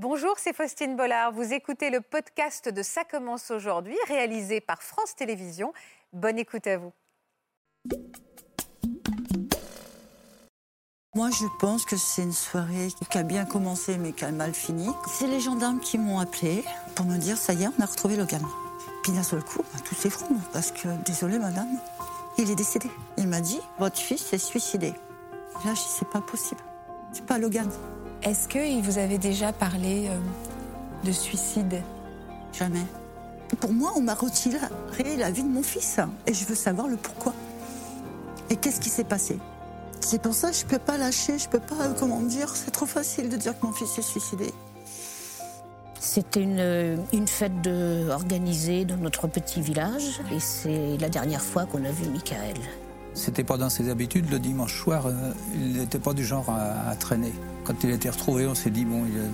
Bonjour, c'est Faustine Bollard. Vous écoutez le podcast de Ça commence aujourd'hui, réalisé par France Télévisions. Bonne écoute à vous. Moi, je pense que c'est une soirée qui a bien commencé mais qui a mal fini. C'est les gendarmes qui m'ont appelé pour me dire ça y est, on a retrouvé Logan. Puis d'un seul coup, bah, tout s'effondre parce que, désolé madame, il est décédé. Il m'a dit votre fils s'est suicidé. Là, je dis c'est pas possible. C'est pas Logan. Est-ce qu'il vous avait déjà parlé euh, de suicide? Jamais. Pour moi, on m'a retiré la vie de mon fils et je veux savoir le pourquoi. Et qu'est-ce qui s'est passé? C'est pour ça que je peux pas lâcher, je peux pas, euh, comment dire, c'est trop facile de dire que mon fils s'est suicidé. C'était une, une fête de, organisée dans notre petit village et c'est la dernière fois qu'on a vu Michael. C'était pas dans ses habitudes. Le dimanche soir, euh, il n'était pas du genre à, à traîner. Quand il a été retrouvé, on s'est dit, bon, il a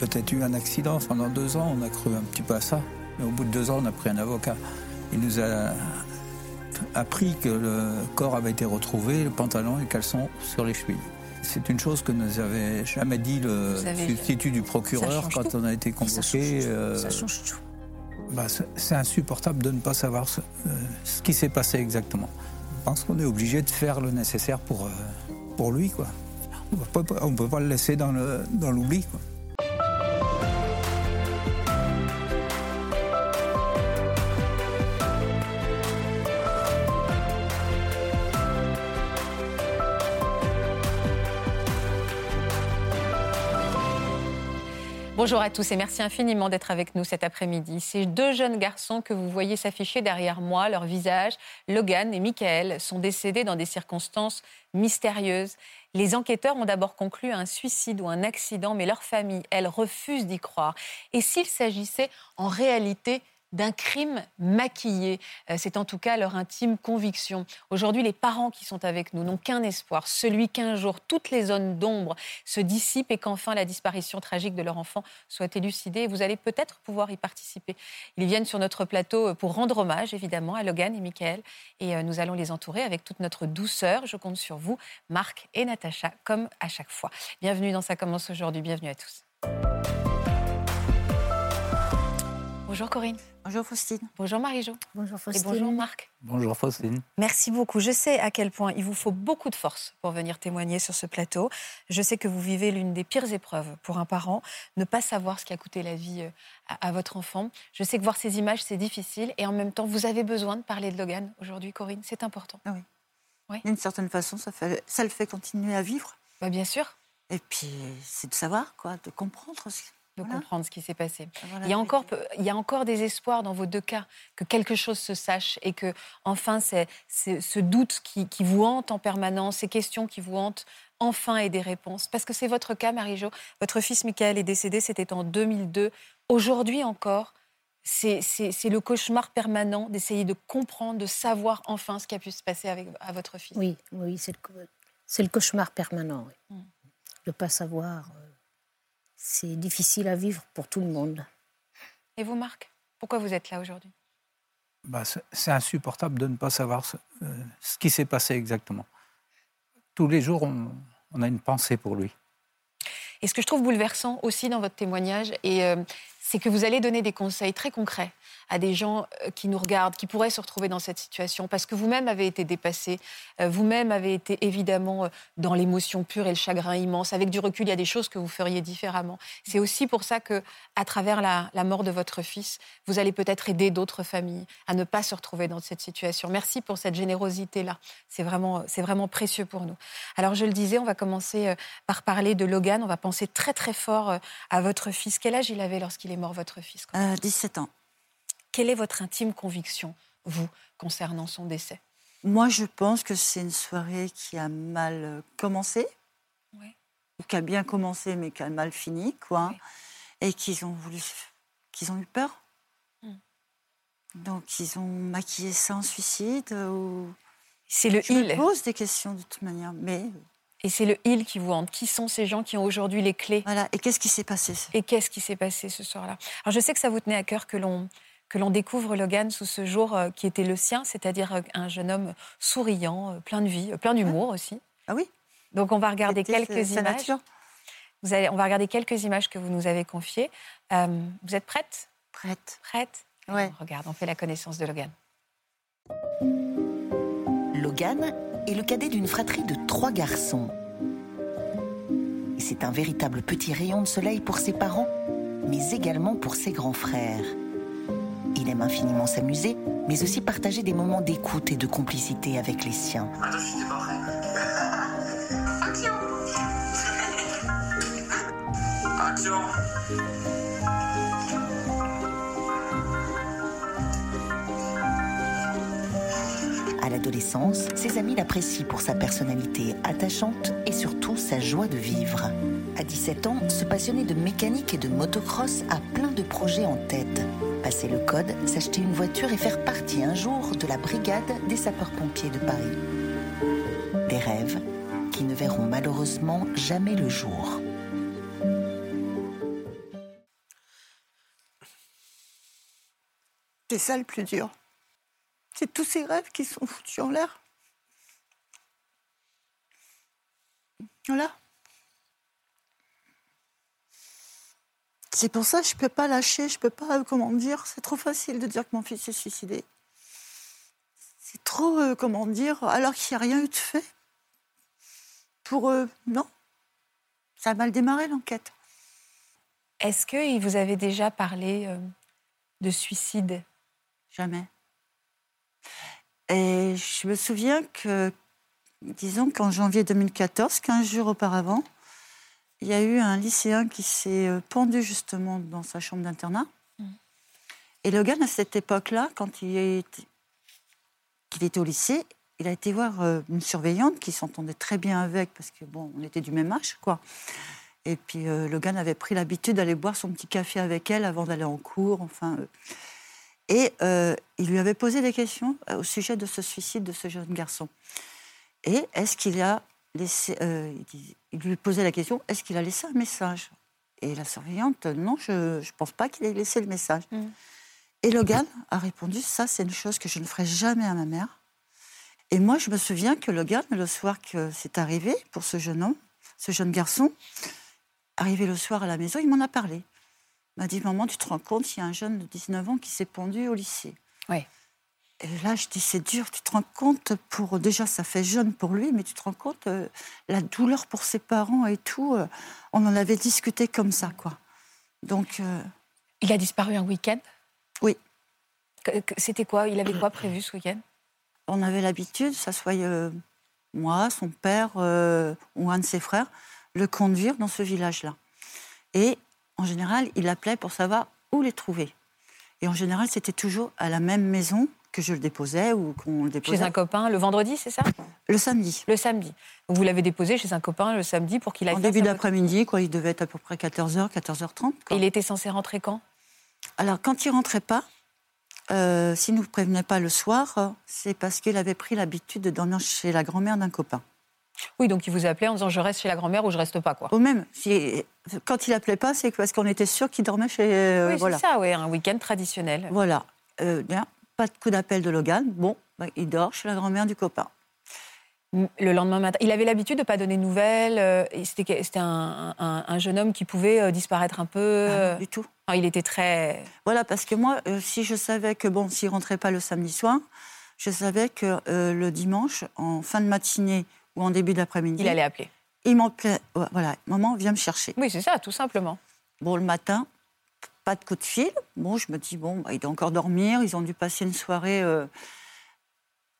peut-être eu un accident. Pendant deux ans, on a cru un petit peu à ça. Mais au bout de deux ans, on a pris un avocat. Il nous a appris que le corps avait été retrouvé, le pantalon et le caleçon sur les chevilles. C'est une chose que nous avait jamais dit le substitut du procureur quand tout. on a été Ça convoqué. euh, Ça change tout. bah, c'est- c'est insupportable de ne pas savoir ce, euh, ce qui s'est passé exactement. Je pense qu'on est obligé de faire le nécessaire pour, euh, pour lui. Quoi. On ne peut pas le laisser dans l'oubli. Bonjour à tous et merci infiniment d'être avec nous cet après-midi. Ces deux jeunes garçons que vous voyez s'afficher derrière moi, leurs visages, Logan et Michael, sont décédés dans des circonstances mystérieuses. Les enquêteurs ont d'abord conclu à un suicide ou un accident, mais leur famille, elle, refuse d'y croire. Et s'il s'agissait en réalité d'un crime maquillé. Euh, C'est en tout cas leur intime conviction. Aujourd'hui, les parents qui sont avec nous n'ont qu'un espoir, celui qu'un jour toutes les zones d'ombre se dissipent et qu'enfin la disparition tragique de leur enfant soit élucidée. Vous allez peut-être pouvoir y participer. Ils viennent sur notre plateau euh, pour rendre hommage, évidemment, à Logan et Michael. Et euh, nous allons les entourer avec toute notre douceur. Je compte sur vous, Marc et Natacha, comme à chaque fois. Bienvenue dans Ça commence aujourd'hui. Bienvenue à tous. Bonjour Corinne. Bonjour Faustine. Bonjour Marie-Jo. Bonjour Et Faustine. bonjour Marc. Bonjour Faustine. Merci beaucoup. Je sais à quel point il vous faut beaucoup de force pour venir témoigner sur ce plateau. Je sais que vous vivez l'une des pires épreuves pour un parent, ne pas savoir ce qui a coûté la vie euh, à, à votre enfant. Je sais que voir ces images, c'est difficile et en même temps, vous avez besoin de parler de Logan aujourd'hui, Corinne. C'est important. D'une certaine façon, ça, fait, ça le fait continuer à vivre. Bah, bien sûr, Et puis, c'est de savoir, quoi, de comprendre. ce- de Voilà. comprendre ce qui s'est passé. Il y, a encore, il y a encore des espoirs dans vos deux cas, que quelque chose se sache et que, enfin, c'est, c'est- ce doute qui, qui vous hante en permanence, ces questions qui vous hantent, enfin aient des réponses. Parce que c'est votre cas, Marie-Jo. Votre fils Michael est décédé, c'était en 2002. Aujourd'hui encore, c'est, c'est- c'est le cauchemar permanent d'essayer de comprendre, de savoir enfin ce qui a pu se passer avec, à votre fils. Oui, oui, c'est le, le cauchemar permanent. oui. Mm. De ne pas savoir, euh, c'est difficile à vivre pour tout le monde. Et vous, Marc Pourquoi vous êtes là aujourd'hui? Bah, c'est insupportable de ne pas savoir ce, euh, ce qui s'est passé exactement. Tous les jours, on, on a une pensée pour lui. Et ce que je trouve bouleversant aussi dans votre témoignage, et, euh, c'est que vous allez donner des conseils très concrets à des gens euh, qui nous regardent, qui pourraient se retrouver dans cette situation, parce que vous-même avez été dépassé, euh, vous-même avez été évidemment euh, dans l'émotion pure et le chagrin immense. Avec du recul, il y a des choses que vous feriez différemment. C'est aussi pour ça que, à travers la, mort de votre fils, vous allez peut-être aider d'autres familles à ne pas se retrouver dans cette situation. Merci pour cette générosité-là. C'est vraiment, c'est vraiment précieux pour nous. Alors, je le disais, on va commencer par parler de Logan. On va penser très très fort à votre fils. Quel âge il avait lorsqu'il est mort, votre fils Euh, 17 ans. Quelle est votre intime conviction, vous, concernant son décès? Moi, je pense que c'est une soirée qui a mal euh, commencé, ou qui a bien commencé, mais qui a mal fini, quoi. Et qu'ils ont voulu, qu'ils ont eu peur. Hmm. Donc, ils ont maquillé ça en suicide. euh, Ou... C'est le Je il. pose des questions de toute manière, mais Et c'est le il qui vous hante. Qui sont ces gens qui ont aujourd'hui les clés voilà. Et qu'est-ce qui s'est passé Et qu'est-ce qui s'est passé ce soir-là? Alors, je sais que ça vous tenait à cœur que l'on que l'on découvre Logan sous ce jour euh, qui était le sien, c'est-à-dire euh, un jeune homme souriant, euh, plein de vie, plein d'humour aussi. Ah oui? Donc on va regarder quelques images. nature. Vous allez, on va regarder quelques images que vous nous avez confiées. Euh, vous êtes prête? Prête. Prête? Ouais. On Regarde, on fait la connaissance de Logan. Logan est le cadet d'une fratrie de trois garçons. C'est un véritable petit rayon de soleil pour ses parents, mais également pour ses grands frères. Il aime infiniment s'amuser, mais aussi partager des moments d'écoute et de complicité avec les siens. Attends, je prêt. Action Action À l'adolescence, ses amis l'apprécient pour sa personnalité attachante et surtout sa joie de vivre. À 17 ans, ce passionné de mécanique et de motocross a plein de projets en tête. Passer le code, s'acheter une voiture et faire partie un jour de la brigade des sapeurs-pompiers de Paris. Des rêves qui ne verront malheureusement jamais le jour. C'est ça le plus dur? C'est tous ces rêves qui sont foutus en l'air. Voilà. C'est pour ça que je ne peux pas lâcher, je ne peux pas, euh, comment dire, c'est trop facile de dire que mon fils s'est suicidé. C'est trop, euh, comment dire, alors qu'il n'y a rien eu de fait. Pour eux, non. Ça a mal démarré l'enquête. Est-ce que vous avez déjà parlé euh, de suicide? Jamais. Et je me souviens que, disons qu'en janvier 2014, 15 jours auparavant, il y a eu un lycéen qui s'est euh, pendu justement dans sa chambre d'internat. Et Logan, à cette époque-là, quand il était, qu'il était au lycée, il a été voir euh, une surveillante qui s'entendait très bien avec, parce que bon, on était du même âge, quoi. Et puis euh, Logan avait pris l'habitude d'aller boire son petit café avec elle avant d'aller en cours, enfin. euh, et euh, il lui avait posé des questions euh, au sujet de ce suicide de ce jeune garçon. Et est-ce qu'il a laissé. euh, il, lui posait la question est-ce qu'il a laissé un message? Et la surveillante non, je ne pense pas qu'il ait laissé le message. Mm. Et Logan a répondu ça, c'est une chose que je ne ferai jamais à ma mère. Et moi, je me souviens que Logan, le soir que c'est arrivé pour ce jeune homme, ce jeune garçon, arrivé le soir à la maison, il m'en a parlé. Il m'a dit Maman, tu te rends compte, il y a un jeune de 19 ans qui s'est pendu au lycée. Oui. Et là, je dis C'est dur, tu te rends compte pour. Déjà, ça fait jeune pour lui, mais tu te rends compte euh, la douleur pour ses parents et tout. euh, on en avait discuté comme ça, quoi. Donc, euh, Il a disparu un week-end? Oui. C'était quoi? Il avait quoi prévu ce week-end? On avait l'habitude, ça soit moi, son père ou un de ses frères, le conduire dans ce village-là. Et en général, il appelait pour savoir où les trouver. Et en général, c'était toujours à la même maison que je le déposais ou qu'on le déposait. Chez un copain le vendredi, c'est ça? Le samedi. Le samedi. Vous l'avez déposé chez un copain le samedi pour qu'il aille En début d'après-midi, quoi, il devait être à peu près 14h, 14h30. quoi. Et il était censé rentrer quand? Alors, quand il rentrait pas, euh, s'il ne nous prévenait pas le soir, c'est parce qu'il avait pris l'habitude de dormir chez la grand-mère d'un copain. Oui, donc il vous appelait en disant je reste chez la grand-mère ou je reste pas, quoi. Ou même, si, quand il appelait pas, c'est parce qu'on était sûr qu'il dormait chez. euh, oui, voilà. c'est ça, oui, un week-end traditionnel. Voilà. Euh, bien, pas de coup d'appel de Logan. Bon, bah, il dort chez la grand-mère du copain. Le lendemain matin, il avait l'habitude de pas donner de nouvelles. euh, C'était c'était un, un- un jeune homme qui pouvait disparaître un peu. Ah, du tout. enfin, il était très. Voilà, parce que moi, si je savais que, bon, s'il rentrait pas le samedi soir, je savais que le dimanche, en fin de matinée ou en début d'après-midi, Il allait appeler. il m'appelait. Ouais, Voilà, maman, viens me chercher. Oui, c'est ça, tout simplement. Bon, le matin, pas de coup de fil. Bon, je me dis, bon, bah, il doit encore dormir. Ils ont dû passer une soirée. euh,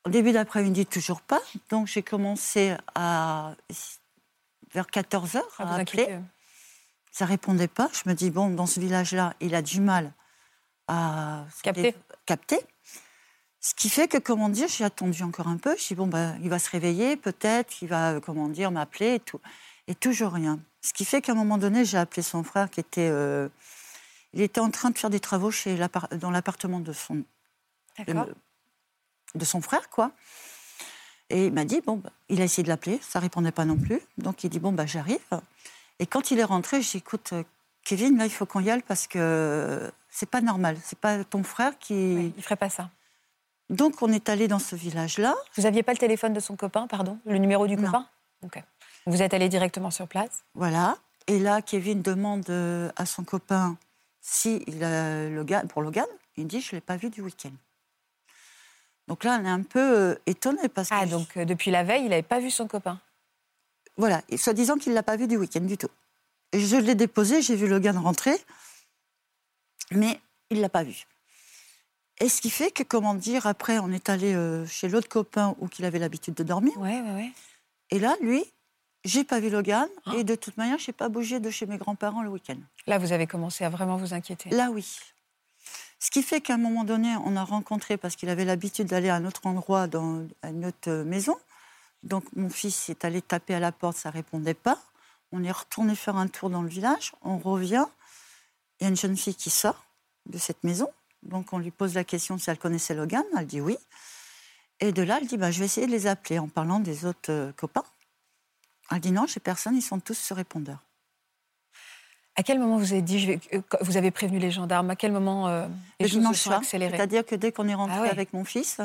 Au début d'après-midi, toujours pas. Donc, j'ai commencé à. vers 14h Ah, à appeler. Ça répondait pas. Je me dis, bon, dans ce village-là, il a du mal à Capter. capter. Ce qui fait que, comment dire, j'ai attendu encore un peu. Je dis, bon, bah, il va se réveiller, peut-être, il va, euh, comment dire, m'appeler et tout. Et toujours rien. Ce qui fait qu'à un moment donné, j'ai appelé son frère qui était. euh, il était en train de faire des travaux chez dans l'appartement de son, de, de son frère, quoi. Et il m'a dit, bon, bah, il a essayé de l'appeler, ça répondait pas non plus. Donc il dit, bon, bah, j'arrive. Et quand il est rentré, j'ai dit, écoute, euh, Kevin, là, il faut qu'on y aille parce que c'est pas normal. C'est pas ton frère qui. Oui, il ferait pas ça. Donc on est allé dans ce village-là. Vous aviez pas le téléphone de son copain, pardon Le numéro du Non. copain? Ok. Vous êtes allé directement sur place? Voilà. Et là, Kevin demande euh, à son copain si il a Logan, pour Logan. Il dit Je ne l'ai pas vu du week-end. Donc là, on est un peu euh, étonné parce que. Ah, donc euh, depuis la veille, il n'avait pas vu son copain? Voilà, soi-disant qu'il ne l'a pas vu du week-end du tout. Je l'ai déposé, j'ai vu Logan rentrer, mais il ne l'a pas vu. Et ce qui fait que, comment dire, après, on est allé euh, chez l'autre copain où il avait l'habitude de dormir. Ouais, ouais, ouais. Et là, lui, j'ai pas vu Logan. Ah. Et de toute manière, je n'ai pas bougé de chez mes grands-parents le week-end. Là, vous avez commencé à vraiment vous inquiéter. Là, oui. Ce qui fait qu'à un moment donné, on a rencontré, parce qu'il avait l'habitude d'aller à un autre endroit, dans à une autre euh, maison. Donc, mon fils est allé taper à la porte, ça répondait pas. On est retourné faire un tour dans le village. On revient. Il y a une jeune fille qui sort de cette maison. Donc, on lui pose la question si elle connaissait Logan. Elle dit oui. Et de là, elle dit bah, Je vais essayer de les appeler en parlant des autres euh, copains. Elle dit non, j'ai personne, ils sont tous sur répondeur. À quel moment vous avez dit, je vais- euh, vous avez prévenu les gendarmes À quel moment euh, les Le choses se sont accélérées C'est-à-dire que dès qu'on est rentré Ah ouais. avec mon fils,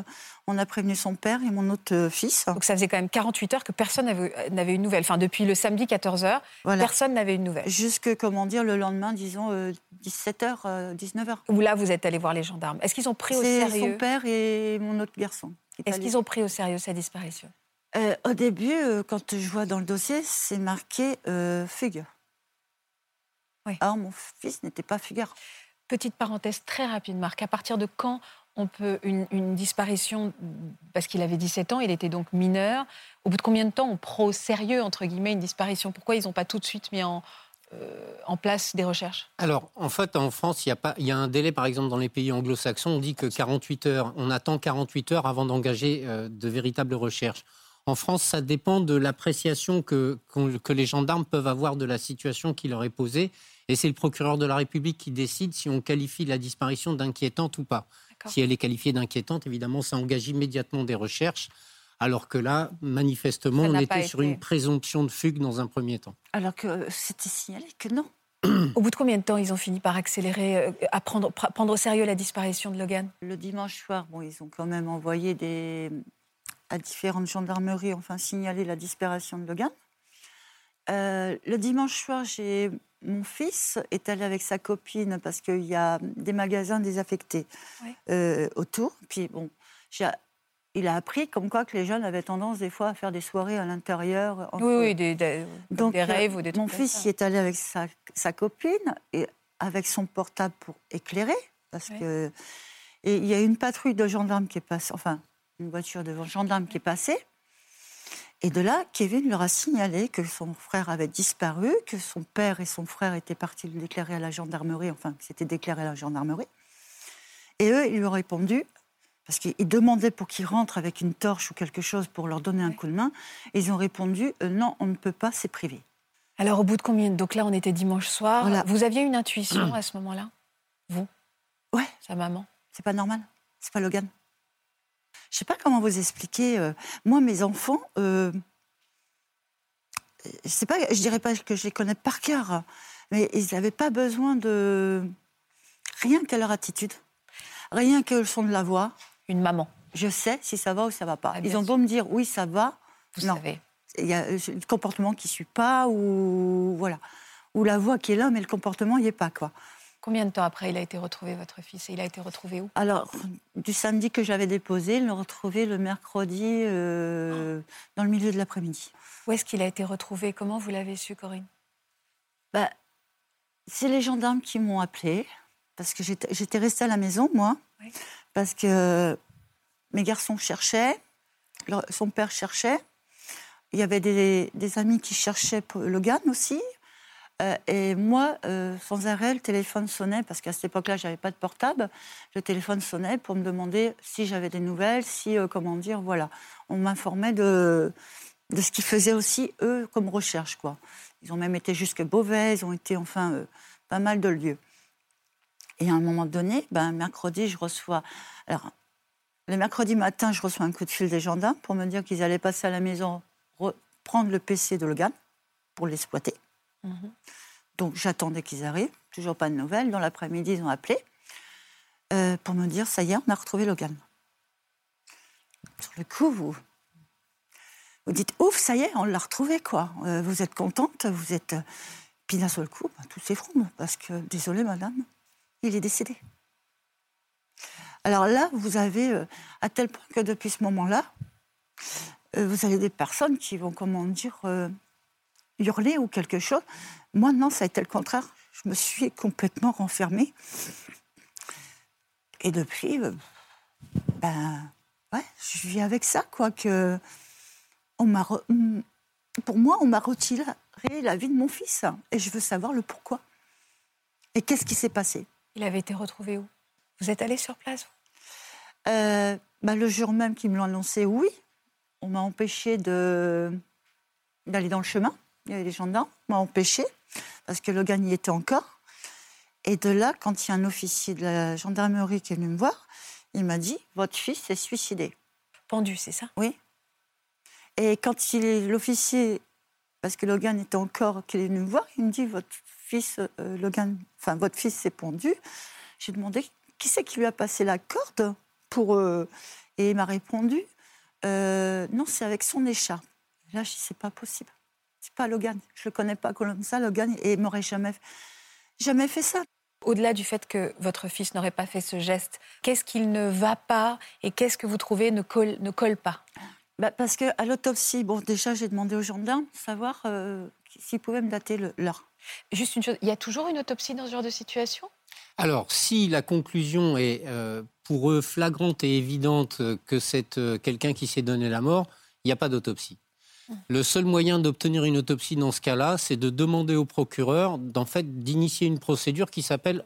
on a prévenu son père et mon autre euh, fils. Donc ça faisait quand même 48 heures que personne n'avait euh, n'avait une nouvelle. Enfin, depuis le samedi 14 heures, Voilà. personne n'avait une nouvelle. Jusque, comment dire, le lendemain, disons, euh, 17h, 19h. Où là, vous êtes allé voir les gendarmes. Est-ce qu'ils ont pris au C'est sérieux son père et mon autre garçon. est Est-ce qu'ils ont pris au sérieux sa disparition? Euh, Au début, euh, quand je vois dans le dossier, c'est marqué euh, fugue. Oui. Alors, mon fils n'était pas fugard. Petite parenthèse très rapide, Marc. À partir de quand on peut une, une disparition Parce qu'il avait 17 ans, il était donc mineur. Au bout de combien de temps on prend au sérieux entre guillemets une disparition? Pourquoi ils n'ont pas tout de suite mis en, euh, en place des recherches? Alors, en fait, en France, il y, a pas, il y a un délai, par exemple, dans les pays anglo-saxons, on dit que 48 heures, on attend 48 heures avant d'engager euh, de véritables recherches. En France, ça dépend de l'appréciation que les gendarmes peuvent avoir de la situation qui leur est posée. Et c'est le procureur de la République qui décide si on qualifie la disparition d'inquiétante ou pas. Si elle est qualifiée d'inquiétante, évidemment, ça engage immédiatement des recherches. Alors que là, manifestement, Ça on était sur été. une présomption de fugue dans un premier temps. Alors que euh, c'était signalé que non. Au bout de combien de temps ils ont fini par accélérer, euh, à prendre, pr- prendre au sérieux la disparition de Logan? Le dimanche soir, bon, ils ont quand même envoyé des, à différentes gendarmeries, enfin signalé la disparition de Logan. Euh, le dimanche soir, j'ai mon fils est allé avec sa copine parce qu'il y a des magasins désaffectés euh, autour. Puis bon, il a appris comme quoi que les jeunes avaient tendance des fois à faire des soirées à l'intérieur. Oui, oui, des, des, comme Donc, des euh, rêves ou des trucs mon comme fils ça. y est allé avec sa, sa copine et avec son portable pour éclairer. Parce que, et il y a une patrouille de gendarmes qui est passée, enfin, une voiture de gendarmes qui est passée. Et de là, Kevin leur a signalé que son frère avait disparu, que son père et son frère étaient partis le déclarer à la gendarmerie, enfin, que c'était déclaré à la gendarmerie. Et eux, ils lui ont répondu, parce qu'ils demandaient pour qu'ils rentrent avec une torche ou quelque chose pour leur donner un coup de main. Et ils ont répondu, euh, non, on ne peut pas, c'est privé. Alors, au bout de combien. Donc là, on était dimanche soir. Voilà. Vous aviez une intuition à ce moment-là? Vous? Ouais. Sa maman? C'est pas normal. C'est pas Logan. Je sais pas comment vous expliquer. euh, moi, mes enfants, euh, je sais pas, je dirais pas que je les connais par cœur, mais ils n'avaient pas besoin de rien qu'à leur attitude, rien que le son de la voix. Une maman, Je sais si ça va ou ça va pas. Ah, Ils ont beau me dire oui, ça va. vous Non. savez. Il y a euh, le comportement qui suit pas ou voilà, ou la voix qui est là, mais le comportement n'y est pas quoi. Combien de temps après il a été retrouvé, votre fils Et il a été retrouvé où? Alors, du samedi que j'avais déposé, ils l'ont retrouvé le mercredi euh, dans le milieu de l'après-midi. Où est-ce qu'il a été retrouvé? Comment vous l'avez su, Corinne? Bah, c'est les gendarmes qui m'ont appelé, parce que j'étais restée à la maison, moi, Oui. parce que mes garçons cherchaient, leur- son père cherchait, il y avait des, des amis qui cherchaient Logan aussi, euh, et moi, euh, sans arrêt, le téléphone sonnait, parce qu'à cette époque-là, j'avais pas de portable, le téléphone sonnait pour me demander si j'avais des nouvelles, si, euh, comment dire, voilà. On m'informait de, de ce qu'ils faisaient aussi, eux, comme recherche, quoi. Ils ont même été jusque Beauvais, ils ont été, enfin, pas mal de lieux. Et à un moment donné, ben, mercredi, je reçois... Alors, le mercredi matin, je reçois un coup de fil des gendarmes pour me dire qu'ils allaient passer à la maison, re- prendre le PC de Logan pour l'exploiter. Mhm. Donc j'attendais qu'ils arrivent, toujours pas de nouvelles. Dans l'après-midi, ils ont appelé euh, pour me dire ça y est, on a retrouvé Logan. Sur le coup, vous, vous dites ouf, ça y est, on l'a retrouvé quoi. Euh, vous êtes contente, vous êtes. Puis d'un seul coup, bah, tout s'effondre parce que, désolé madame, il est décédé. Alors là, vous avez, euh, à tel point que depuis ce moment-là, euh, vous avez des personnes qui vont, comment dire, euh, hurler ou quelque chose. Moi, non, ça a été le contraire. Je me suis complètement renfermée. Et depuis, euh, ben, ouais, je vis avec ça, quoi. Que on m'a, re- pour moi, on m'a retiré la vie de mon fils, et je veux savoir le pourquoi. Et qu'est-ce qui s'est passé? Il avait été retrouvé où? Vous êtes allé sur place Euh, bah, le jour même qu'ils me l'ont annoncé, oui. On m'a empêché de, d'aller dans le chemin. Les gendarmes, on m'a empêché, parce que Logan y était encore. Et de là, quand il y a un officier de la gendarmerie qui est venu me voir, il m'a dit Votre fils s'est suicidé. Pendu, c'est ça? Oui. Et quand il est l'officier, parce que Logan était encore, qu'il est venu me voir, il me dit Votre fils, euh, Logan, enfin, votre fils s'est pendu. J'ai demandé Qui c'est qui lui a passé la corde pour. euh, Et il m'a répondu Euh, Non, c'est avec son écharpe. Là, je dis C'est pas possible. C'est pas Logan. Je le connais pas comme ça, Logan, et il m'aurait jamais, jamais fait ça. Au-delà du fait que votre fils n'aurait pas fait ce geste, qu'est-ce qu'il ne va pas et qu'est-ce que vous trouvez ne colle, ne colle pas? Bah, parce qu'à l'autopsie, bon, déjà, j'ai demandé aux gendarmes de savoir euh, s'ils pouvaient me dater l'heure. Juste une chose, il y a toujours une autopsie dans ce genre de situation? Alors, si la conclusion est euh, pour eux flagrante et évidente que c'est euh, quelqu'un qui s'est donné la mort, il n'y a pas d'autopsie. Le seul moyen d'obtenir une autopsie dans ce cas-là, c'est de demander au procureur d'en fait d'initier une procédure qui s'appelle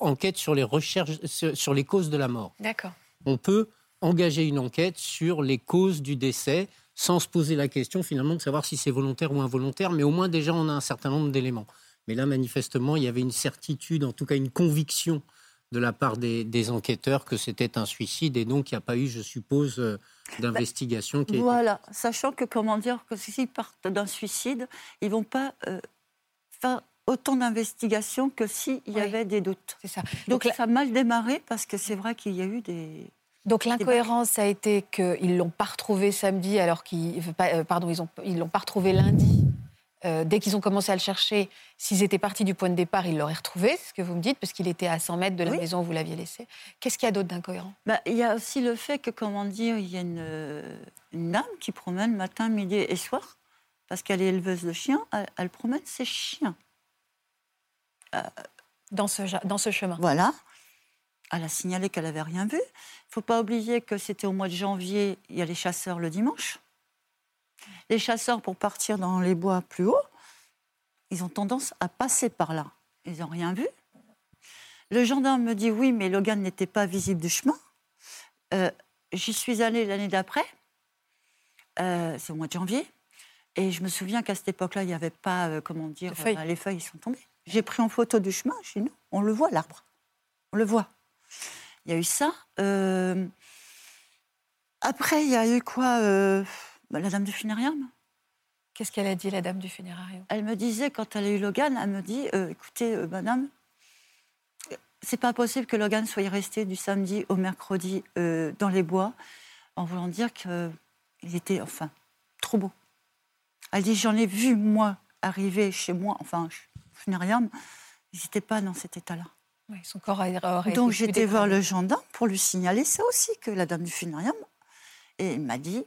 enquête sur les recherches sur les causes de la mort. D'accord. On peut engager une enquête sur les causes du décès sans se poser la question finalement de savoir si c'est volontaire ou involontaire, mais au moins déjà on a un certain nombre d'éléments. Mais là, manifestement, il y avait une certitude, en tout cas une conviction de la part des, des enquêteurs que c'était un suicide et donc il n'y a pas eu, je suppose, euh, d'investigation été Voilà, sachant que, comment dire, que s'ils partent d'un suicide, ils vont pas euh, faire autant d'investigations que s'il y Oui. avait des doutes. C'est ça. Donc, Donc, la- ça a mal démarré parce que c'est vrai qu'il y a eu des... donc l'incohérence a été qu'ils l'ont pas retrouvé samedi alors qu'ils euh, pardon ils ont ils l'ont pas retrouvé lundi. Euh, dès qu'ils ont commencé à le chercher, s'ils étaient partis du point de départ, ils l'auraient retrouvé, c'est ce que vous me dites, parce qu'il était à 100 mètres de la Oui. maison où vous l'aviez laissé. Qu'est-ce qu'il y a d'autre d'incohérent? Bah, il y a aussi le fait que, comment dire, il y a une, euh, une dame qui promène matin, midi et soir, parce qu'elle est éleveuse de chiens, elle, elle promène ses chiens. dans ce, dans ce chemin Voilà. Elle a signalé qu'elle n'avait rien vu. Il ne faut pas oublier que c'était au mois de janvier, il y a les chasseurs le dimanche. Les chasseurs, pour partir dans les bois plus haut, ils ont tendance à passer par là. Ils n'ont rien vu. Le gendarme me dit oui, mais Logan n'était pas visible du chemin. Euh, J'y suis allée l'année d'après, Euh, c'est au mois de janvier, et je me souviens qu'à cette époque-là, il n'y avait pas, euh, comment dire, De feuilles. les feuilles sont tombées. J'ai pris en photo du chemin chez nous, on le voit l'arbre, on le voit. Il y a eu ça. Après, il y a eu quoi bah, La dame du funérarium. Qu'est-ce qu'elle a dit, la dame du funérarium? Elle me disait, quand elle a eu Logan, elle me dit euh, écoutez, euh, madame, c'est pas possible que Logan soit resté du samedi au mercredi euh, dans les bois, en voulant dire qu'il était, enfin, trop beau. Elle dit j'en ai vu, moi, arriver chez moi, enfin, funérarium, ils n'étaient pas dans cet état-là. Oui, Son corps a- aurait Donc j'étais voir le gendarme pour lui signaler ça aussi, que la dame du funérarium. Et il m'a dit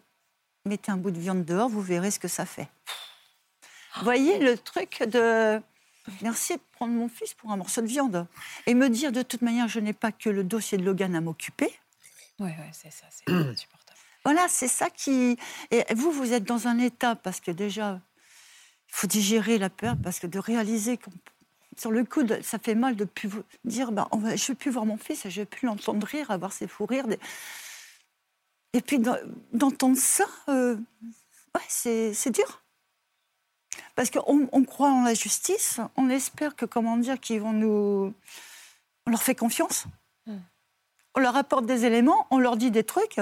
mettez un bout de viande dehors, vous verrez ce que ça fait. Vous voyez le truc de merci de prendre mon fils pour un morceau de viande et me dire de toute manière je n'ai pas que le dossier de Logan à m'occuper. Oui, oui, c'est ça, c'est insupportable. Voilà, c'est ça qui. Et vous, vous êtes dans un état parce que déjà, il faut digérer la peur parce que de réaliser qu'on sur le coup, ça fait mal de plus vous dire bah, on va, je ne vais plus voir mon fils, je ne vais plus l'entendre rire, avoir ses fous rires. des- Et puis d'en- d'entendre ça, euh, ouais, c'est dur. Parce qu'on on croit en la justice, on espère que, comment dire, qu'ils vont nous. On leur fait confiance. Hmm. On leur apporte des éléments, on leur dit des trucs.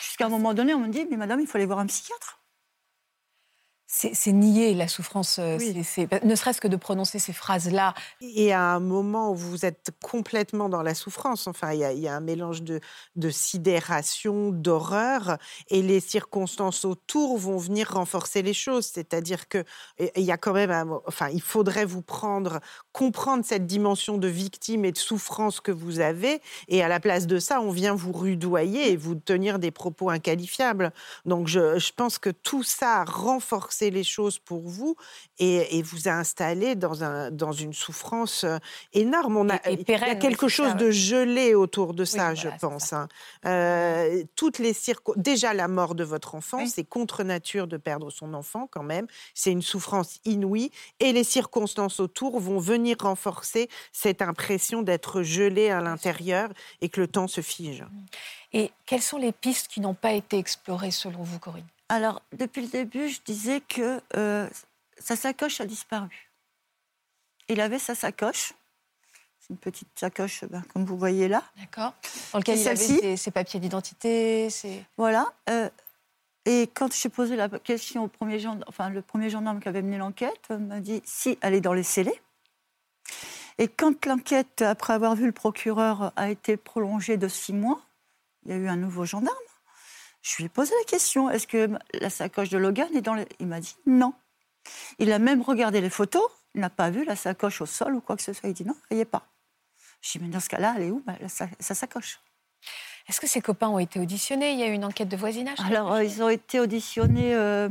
Jusqu'à un moment donné, on me dit Mais madame, il faut aller voir un psychiatre. C'est nier la souffrance, euh, ne serait-ce que de prononcer ces phrases-là. Et à un moment où vous êtes complètement dans la souffrance, enfin, il y a, il y a un mélange de, de sidération, d'horreur, et les circonstances autour vont venir renforcer les choses. C'est-à-dire que et- et il y a quand même, un enfin, il faudrait vous prendre, comprendre cette dimension de victime et de souffrance que vous avez, et à la place de ça, on vient vous rudoyer et vous tenir des propos inqualifiables. Donc, je, je pense que tout ça a les choses pour vous et, et vous a installé dans, un, dans une souffrance euh, énorme. On a, Et- et il y a quelque chose ça, de gelé autour de ça, Oui, je voilà, pense. ça. hein. Euh, toutes les circo- Déjà, la mort de votre enfant, Oui. c'est contre nature de perdre son enfant quand même. C'est une souffrance inouïe. Et les circonstances autour vont venir renforcer cette impression d'être gelé à l'intérieur et que le temps se fige. Et quelles sont les pistes qui n'ont pas été explorées selon vous, Corinne? Alors, depuis le début, je disais que euh, sa sacoche a disparu. Il avait sa sacoche. C'est une petite sacoche, ben, comme vous voyez là. D'accord Dans lequel il avait ses, ses papiers d'identité, ses... Voilà. euh, et quand j'ai posé la question au premier gendarme, enfin le premier gendarme qui avait mené l'enquête, euh, m'a dit si elle est dans les scellés. Et quand l'enquête, après avoir vu le procureur, a été prolongée de six mois, il y a eu un nouveau gendarme. Je lui ai posé la question est-ce que la sacoche de Logan est dans les. Il m'a dit non. Il a même regardé les photos, il n'a pas vu la sacoche au sol ou quoi que ce soit. Il dit non, elle n'y est pas. Je dis mais dans ce cas-là, elle est où bah, la sa- sa sacoche? Est-ce que ses copains ont été auditionnés? Il y a eu une enquête de voisinage Alors, euh, ils ont été auditionnés. Euh...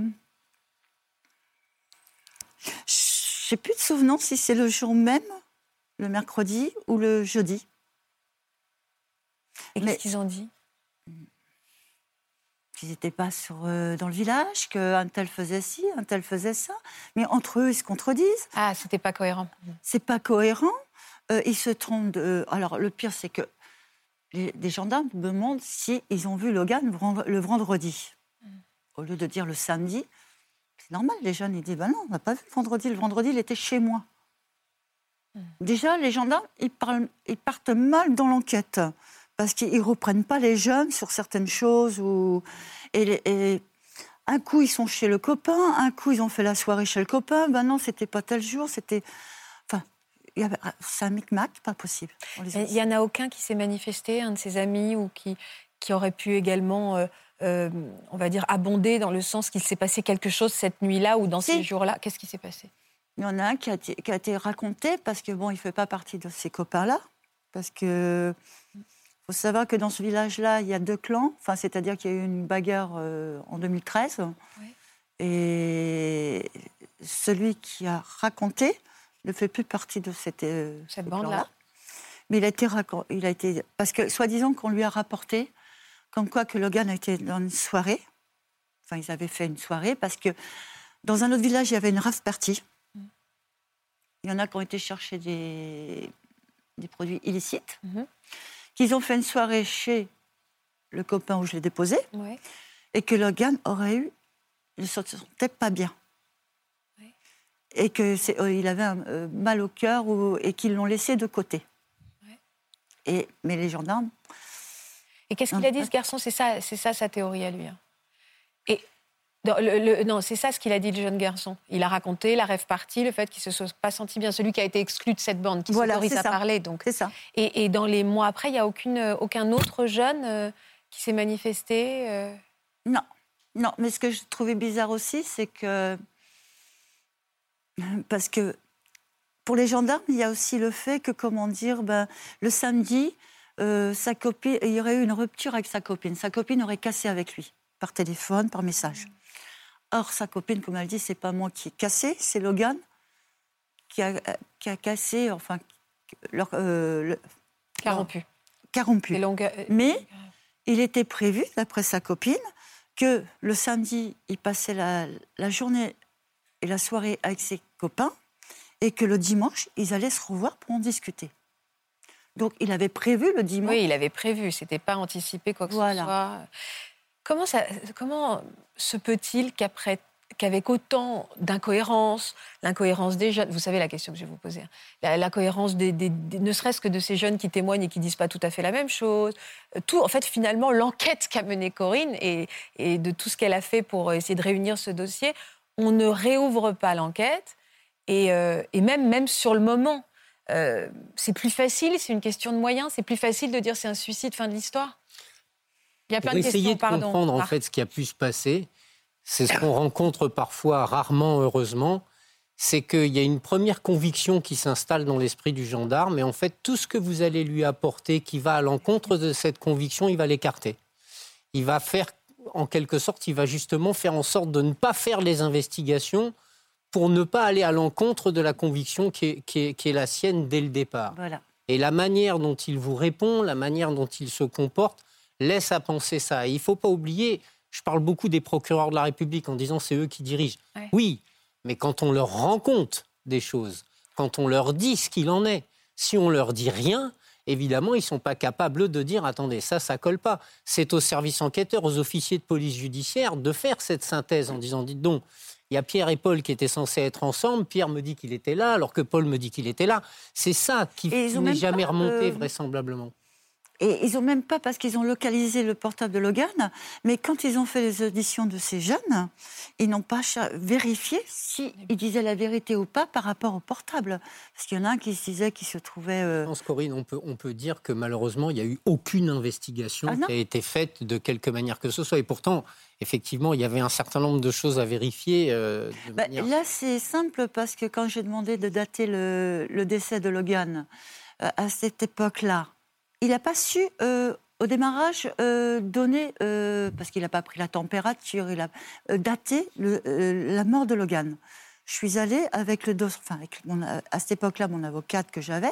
Je n'ai plus de souvenance si c'est le jour même, le mercredi ou le jeudi. Et qu'est-ce qu'ils ont dit? Qu'ils n'étaient pas sur, euh, dans le village, qu'un tel faisait ci, un tel faisait ça. Mais entre eux, ils se contredisent. Ah, c'était pas cohérent. C'est pas cohérent. Euh, ils se trompent. De... Alors, le pire, c'est que les, des gendarmes me demandent si ils ont vu Logan le vendredi. Au lieu de dire le samedi, c'est normal, les jeunes, ils disent ben non, on n'a pas vu le vendredi. Le vendredi, il était chez moi. Déjà, les gendarmes, ils, parlent- ils partent mal dans l'enquête parce qu'ils ne reprennent pas les jeunes sur certaines choses. Ou... Et, un coup, ils sont chez le copain, un coup, ils ont fait la soirée chez le copain. Ben non, c'était pas tel jour, c'était. Enfin, avait- c'est un micmac, pas possible. Il n'y en a aucun qui s'est manifesté, un de ses amis, ou qui, qui aurait pu également, euh, euh, on va dire, abonder dans le sens qu'il s'est passé quelque chose cette nuit-là ou dans Si. ces jours-là Qu'est-ce qui s'est passé? Il y en a un qui a, été, qui a été raconté parce que bon, il fait pas partie de ces copains-là. Parce que faut savoir que dans ce village-là, il y a deux clans. Enfin, c'est-à-dire qu'il y a eu une bagarre euh, en 2013. Et celui qui a raconté ne fait plus partie de cette, euh, Cette bande-là. Mais il a été, il a été parce que soi-disant qu'on lui a rapporté comme quoi que Logan a été dans une soirée. Enfin, ils avaient fait une soirée parce que dans un autre village, il y avait une rave party. Il y en a qui ont été chercher des, des produits illicites, Mhm. Qu'ils ont fait une soirée chez le copain où je l'ai déposé, Ouais. et que Logan aurait eu, il ne se sentait pas bien. Ouais. Et qu'il avait un, euh, mal au cœur ou- et qu'ils l'ont laissé de côté. Ouais. Et, mais les gendarmes, Et qu'est-ce qu'il a dit, ce garçon? C'est ça, c'est ça sa théorie à lui. hein. Et non, le- le- non, c'est ça ce qu'il a dit, le jeune garçon. Il a raconté la rêve partie, le fait qu'il se soit pas senti bien, celui qui a été exclu de cette bande, qui Voilà, s'autorise à ça. parler. Donc. c'est ça. Et, et dans les mois après, il n'y a aucune, aucun autre jeune euh, qui s'est manifesté euh, Non, non. Mais ce que je trouvais bizarre aussi, c'est que parce que pour les gendarmes, il y a aussi le fait que, comment dire, ben, le samedi, euh, sa copine, il y aurait eu une rupture avec sa copine. Sa copine aurait cassé avec lui par téléphone, par message. Or, sa copine, comme elle dit, c'est pas moi qui ai cassé, c'est Logan qui a, qui a cassé, enfin, leur, euh, le- euh, Mais il était prévu, d'après sa copine, que le samedi, il passait la, la journée et la soirée avec ses copains et que le dimanche, ils allaient se revoir pour en discuter. Donc, il avait prévu le dimanche. Oui, il avait prévu, c'était pas anticipé quoi que Voilà. ce soit. Comment, se peut-il qu'après qu'avec autant d'incohérence, l'incohérence des jeunes, vous savez la question que je vais vous poser, la, cohérence des, ne serait-ce que de ces jeunes qui témoignent et qui disent pas tout à fait la même chose, euh, tout, en fait, finalement, l'enquête qu'a menée Corinne et, de tout ce qu'elle a fait pour essayer de réunir ce dossier, on ne réouvre pas l'enquête. Et, euh, même, même sur le moment, euh, c'est plus facile, c'est une question de moyens, c'est plus facile de dire c'est un suicide, fin de l'histoire. Il y a plein Pour de essayer de pardon. comprendre en Marc. fait ce qui a pu se passer, c'est ce qu'on rencontre parfois, rarement, heureusement, c'est qu'il y a une première conviction qui s'installe dans l'esprit du gendarme, et en fait, tout ce que vous allez lui apporter qui va à l'encontre de cette conviction, il va l'écarter. Il va faire, en quelque sorte, il va justement faire en sorte de ne pas faire les investigations pour ne pas aller à l'encontre de la conviction qui est, qui est- qui est la sienne dès le départ. Voilà. Et la manière dont il vous répond, la manière dont il se comporte, laisse à penser ça. Et il ne faut pas oublier, je parle beaucoup des procureurs de la République en disant c'est eux qui dirigent. Ouais. Oui, mais quand on leur rend compte des choses, quand on leur dit ce qu'il en est, si on leur dit rien, évidemment, ils ne sont pas capables de dire attendez, ça, ça colle pas. C'est au service enquêteur, aux officiers de police judiciaire de faire cette synthèse en disant dites donc, il y a Pierre et Paul qui étaient censés être ensemble. Pierre me dit qu'il était là, alors que Paul me dit qu'il était là. C'est ça qui, n'est jamais pas, remonté, euh, vraisemblablement. Et ils ont même pas, parce qu'ils ont localisé le portable de Logan, mais quand ils ont fait les auditions de ces jeunes, ils n'ont pas vérifié s'ils disaient la vérité ou pas par rapport au portable. Parce qu'il y en a un qui se disait qu'il se trouvait... euh, Je pense, Corinne, on peut, on peut dire que malheureusement, il n'y a eu aucune investigation Ah qui a été faite de quelque manière que ce soit. Et pourtant, effectivement, il y avait un certain nombre de choses à vérifier. euh, de Bah, manière- Là, c'est simple parce que quand j'ai demandé de dater le, le décès de Logan euh, à cette époque-là, il n'a pas su, euh, au démarrage, euh, donner, euh, parce qu'il n'a pas pris la température, il a daté la mort de Logan. Je suis allée avec le dos, enfin, avec à cette époque-là, mon avocate que j'avais,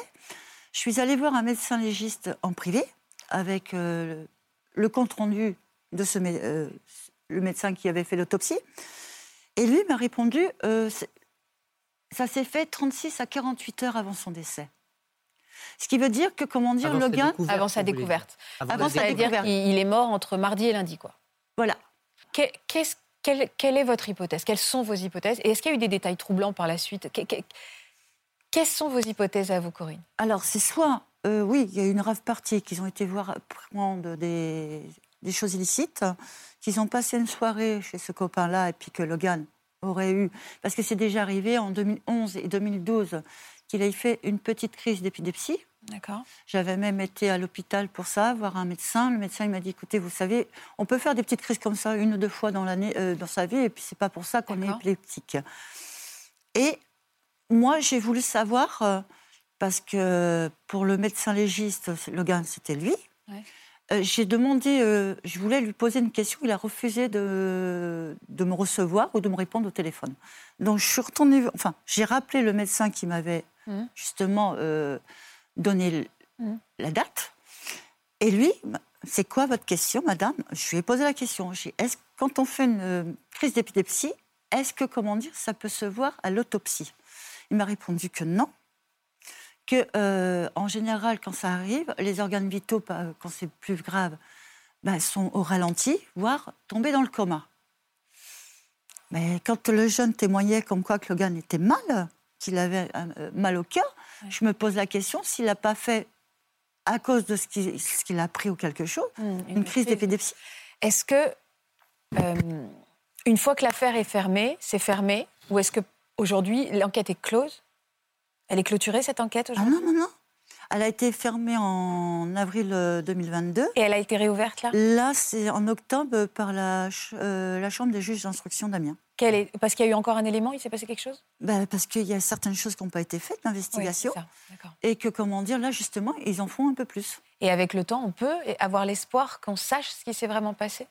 je suis allée voir un médecin légiste en privé avec le compte-rendu de ce, le médecin qui avait fait l'autopsie. Et lui m'a répondu, ça s'est fait 36 à 48 heures avant son décès. Ce qui veut dire que, comment dire, Avant Logan, découverte, Avant sa découverte. Avant sa découverte. il est mort entre mardi et lundi, quoi. voilà. Qu'est-ce- quelle, quelle est votre hypothèse? Quelles sont vos hypothèses? Et est-ce qu'il y a eu des détails troublants par la suite? Que- que- Quelles sont vos hypothèses à vous, Corinne? Alors, c'est soit, euh, oui, il y a eu une rave partie qu'ils ont été voir prendre des, des choses illicites, qu'ils ont passé une soirée chez ce copain-là et puis que Logan aurait eu, parce que c'est déjà arrivé en 2011 et 2012 qu'il ait fait une petite crise d'épilepsie. D'accord. J'avais même été à l'hôpital pour ça, voir un médecin. Le médecin il m'a dit écoutez, vous savez, on peut faire des petites crises comme ça une ou deux fois dans l'année, euh, dans sa vie, et puis c'est pas pour ça qu'on est épileptique. Et moi, j'ai voulu savoir euh, parce que pour le médecin légiste, Logan, c'était lui. Ouais. Euh, j'ai demandé, je voulais lui poser une question, il a refusé de, de me recevoir ou de me répondre au téléphone. Donc je suis retournée, enfin, j'ai rappelé le médecin qui m'avait Mhm. justement euh, donné Mhm. la date. Et lui, c'est quoi votre question, madame? Je lui ai posé la question. J'ai dit, est-ce quand on fait une euh, crise d'épilepsie, est-ce que, comment dire, ça peut se voir à l'autopsie? Il m'a répondu que non. Que, euh, en général, quand ça arrive, les organes vitaux, pas- quand c'est plus grave, ben, sont au ralenti, voire tombés dans le coma. Mais quand le jeune témoignait comme quoi que Logan était mal, qu'il avait euh, mal au cœur, je me pose la question s'il n'a pas fait, à cause de ce qu'il a pris ou quelque chose, Mmh, une crise d'épilepsie. Est-ce que, euh, une fois que l'affaire est fermée, c'est fermé Ou est-ce que aujourd'hui l'enquête est close? Elle est clôturée, cette enquête Ah aujourd'hui? non, non, non. Elle a été fermée en avril euh, 2022. Et elle a été réouverte là? Là, c'est en octobre par la, ch- euh, la Chambre des juges d'instruction d'Amiens. Est... Parce qu'il y a eu encore un élément, il s'est passé quelque chose? Ben, parce qu'il y a certaines choses qui n'ont pas été faites d'investigation. et que, comment dire, là, justement, ils en font un peu plus. Et avec le temps, on peut avoir l'espoir qu'on sache ce qui s'est vraiment passé?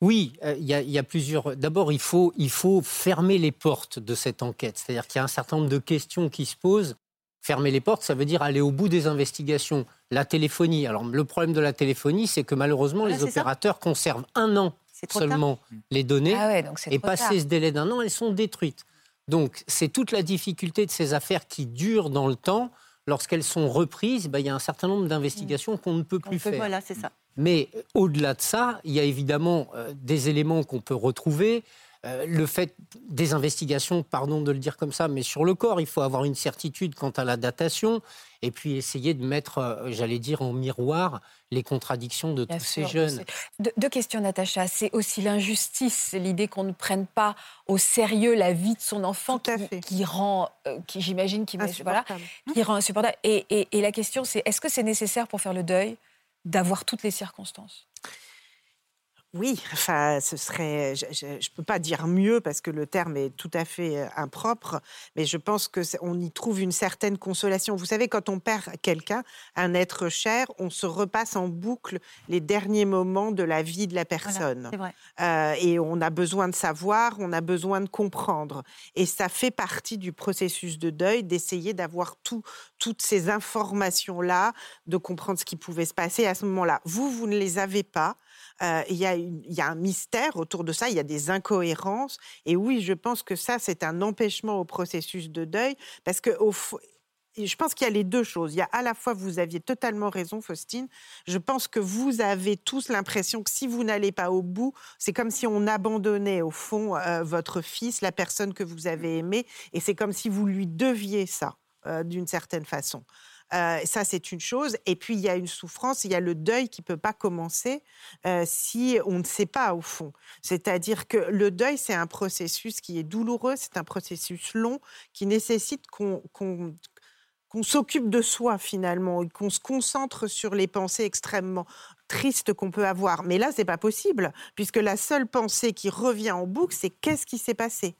Oui, euh, il y, a- il y a plusieurs. D'abord, il faut, il faut fermer les portes de cette enquête. C'est-à-dire qu'il y a un certain nombre de questions qui se posent. Fermer les portes, ça veut dire aller au bout des investigations. La téléphonie. Alors, le problème de la téléphonie, c'est que malheureusement, Voilà, les ça. opérateurs conservent un an Tard. seulement les données. Ah ouais, donc c'est Et passé tard. ce délai d'un an, elles sont détruites. Donc, c'est toute la difficulté de ces affaires qui durent dans le temps. Lorsqu'elles sont reprises, ben, il y a un certain nombre d'investigations qu'on ne peut plus peut- faire. Voilà, c'est ça. Mais euh, au-delà de ça, il y a évidemment euh, des éléments qu'on peut retrouver. Euh, le fait des investigations, pardon de le dire comme ça, mais sur le corps, il faut avoir une certitude quant à la datation et puis essayer de mettre, euh, j'allais dire, en miroir les contradictions de tous ces jeunes. deux questions, Natacha. C'est aussi l'injustice, l'idée qu'on ne prenne pas au sérieux la vie de son enfant qui, rend, euh, qui j'imagine, qui, voilà, qui rend insupportable. et la question, c'est est-ce que c'est nécessaire pour faire le deuil d'avoir toutes les circonstances? Oui, enfin, ce serait. Je ne peux pas dire mieux parce que le terme est tout à fait euh, impropre, mais je pense que on y trouve une certaine consolation. Vous savez, quand on perd quelqu'un, un être cher, on se repasse en boucle les derniers moments de la vie de la personne. Euh, et on a besoin de savoir, on a besoin de comprendre. Et ça fait partie du processus de deuil d'essayer d'avoir tout, toutes ces informations-là, de comprendre ce qui pouvait se passer à ce moment-là. Vous, vous ne les avez pas. Euh, il y, a un mystère autour de ça, il y a des incohérences. Et oui, je pense que ça, c'est un empêchement au processus de deuil, parce que je pense qu'il y a les deux choses. Il y a à la fois, vous aviez totalement raison, Faustine. Je pense que vous avez tous l'impression que si vous n'allez pas au bout, c'est comme si on abandonnait au fond euh, votre fils, la personne que vous avez aimée, et c'est comme si vous lui deviez ça, euh, d'une certaine façon. Euh, ça, c'est une chose. Et puis, il y a une souffrance, il y a le deuil qui ne peut pas commencer euh, si on ne sait pas, au fond. C'est-à-dire que le deuil, c'est un processus qui est douloureux, c'est un processus long qui nécessite qu'on qu'on s'occupe de soi finalement, qu'on se concentre sur les pensées extrêmement tristes qu'on peut avoir. Mais là, c'est pas possible, puisque la seule pensée qui revient en boucle, c'est qu'est-ce qui s'est passé?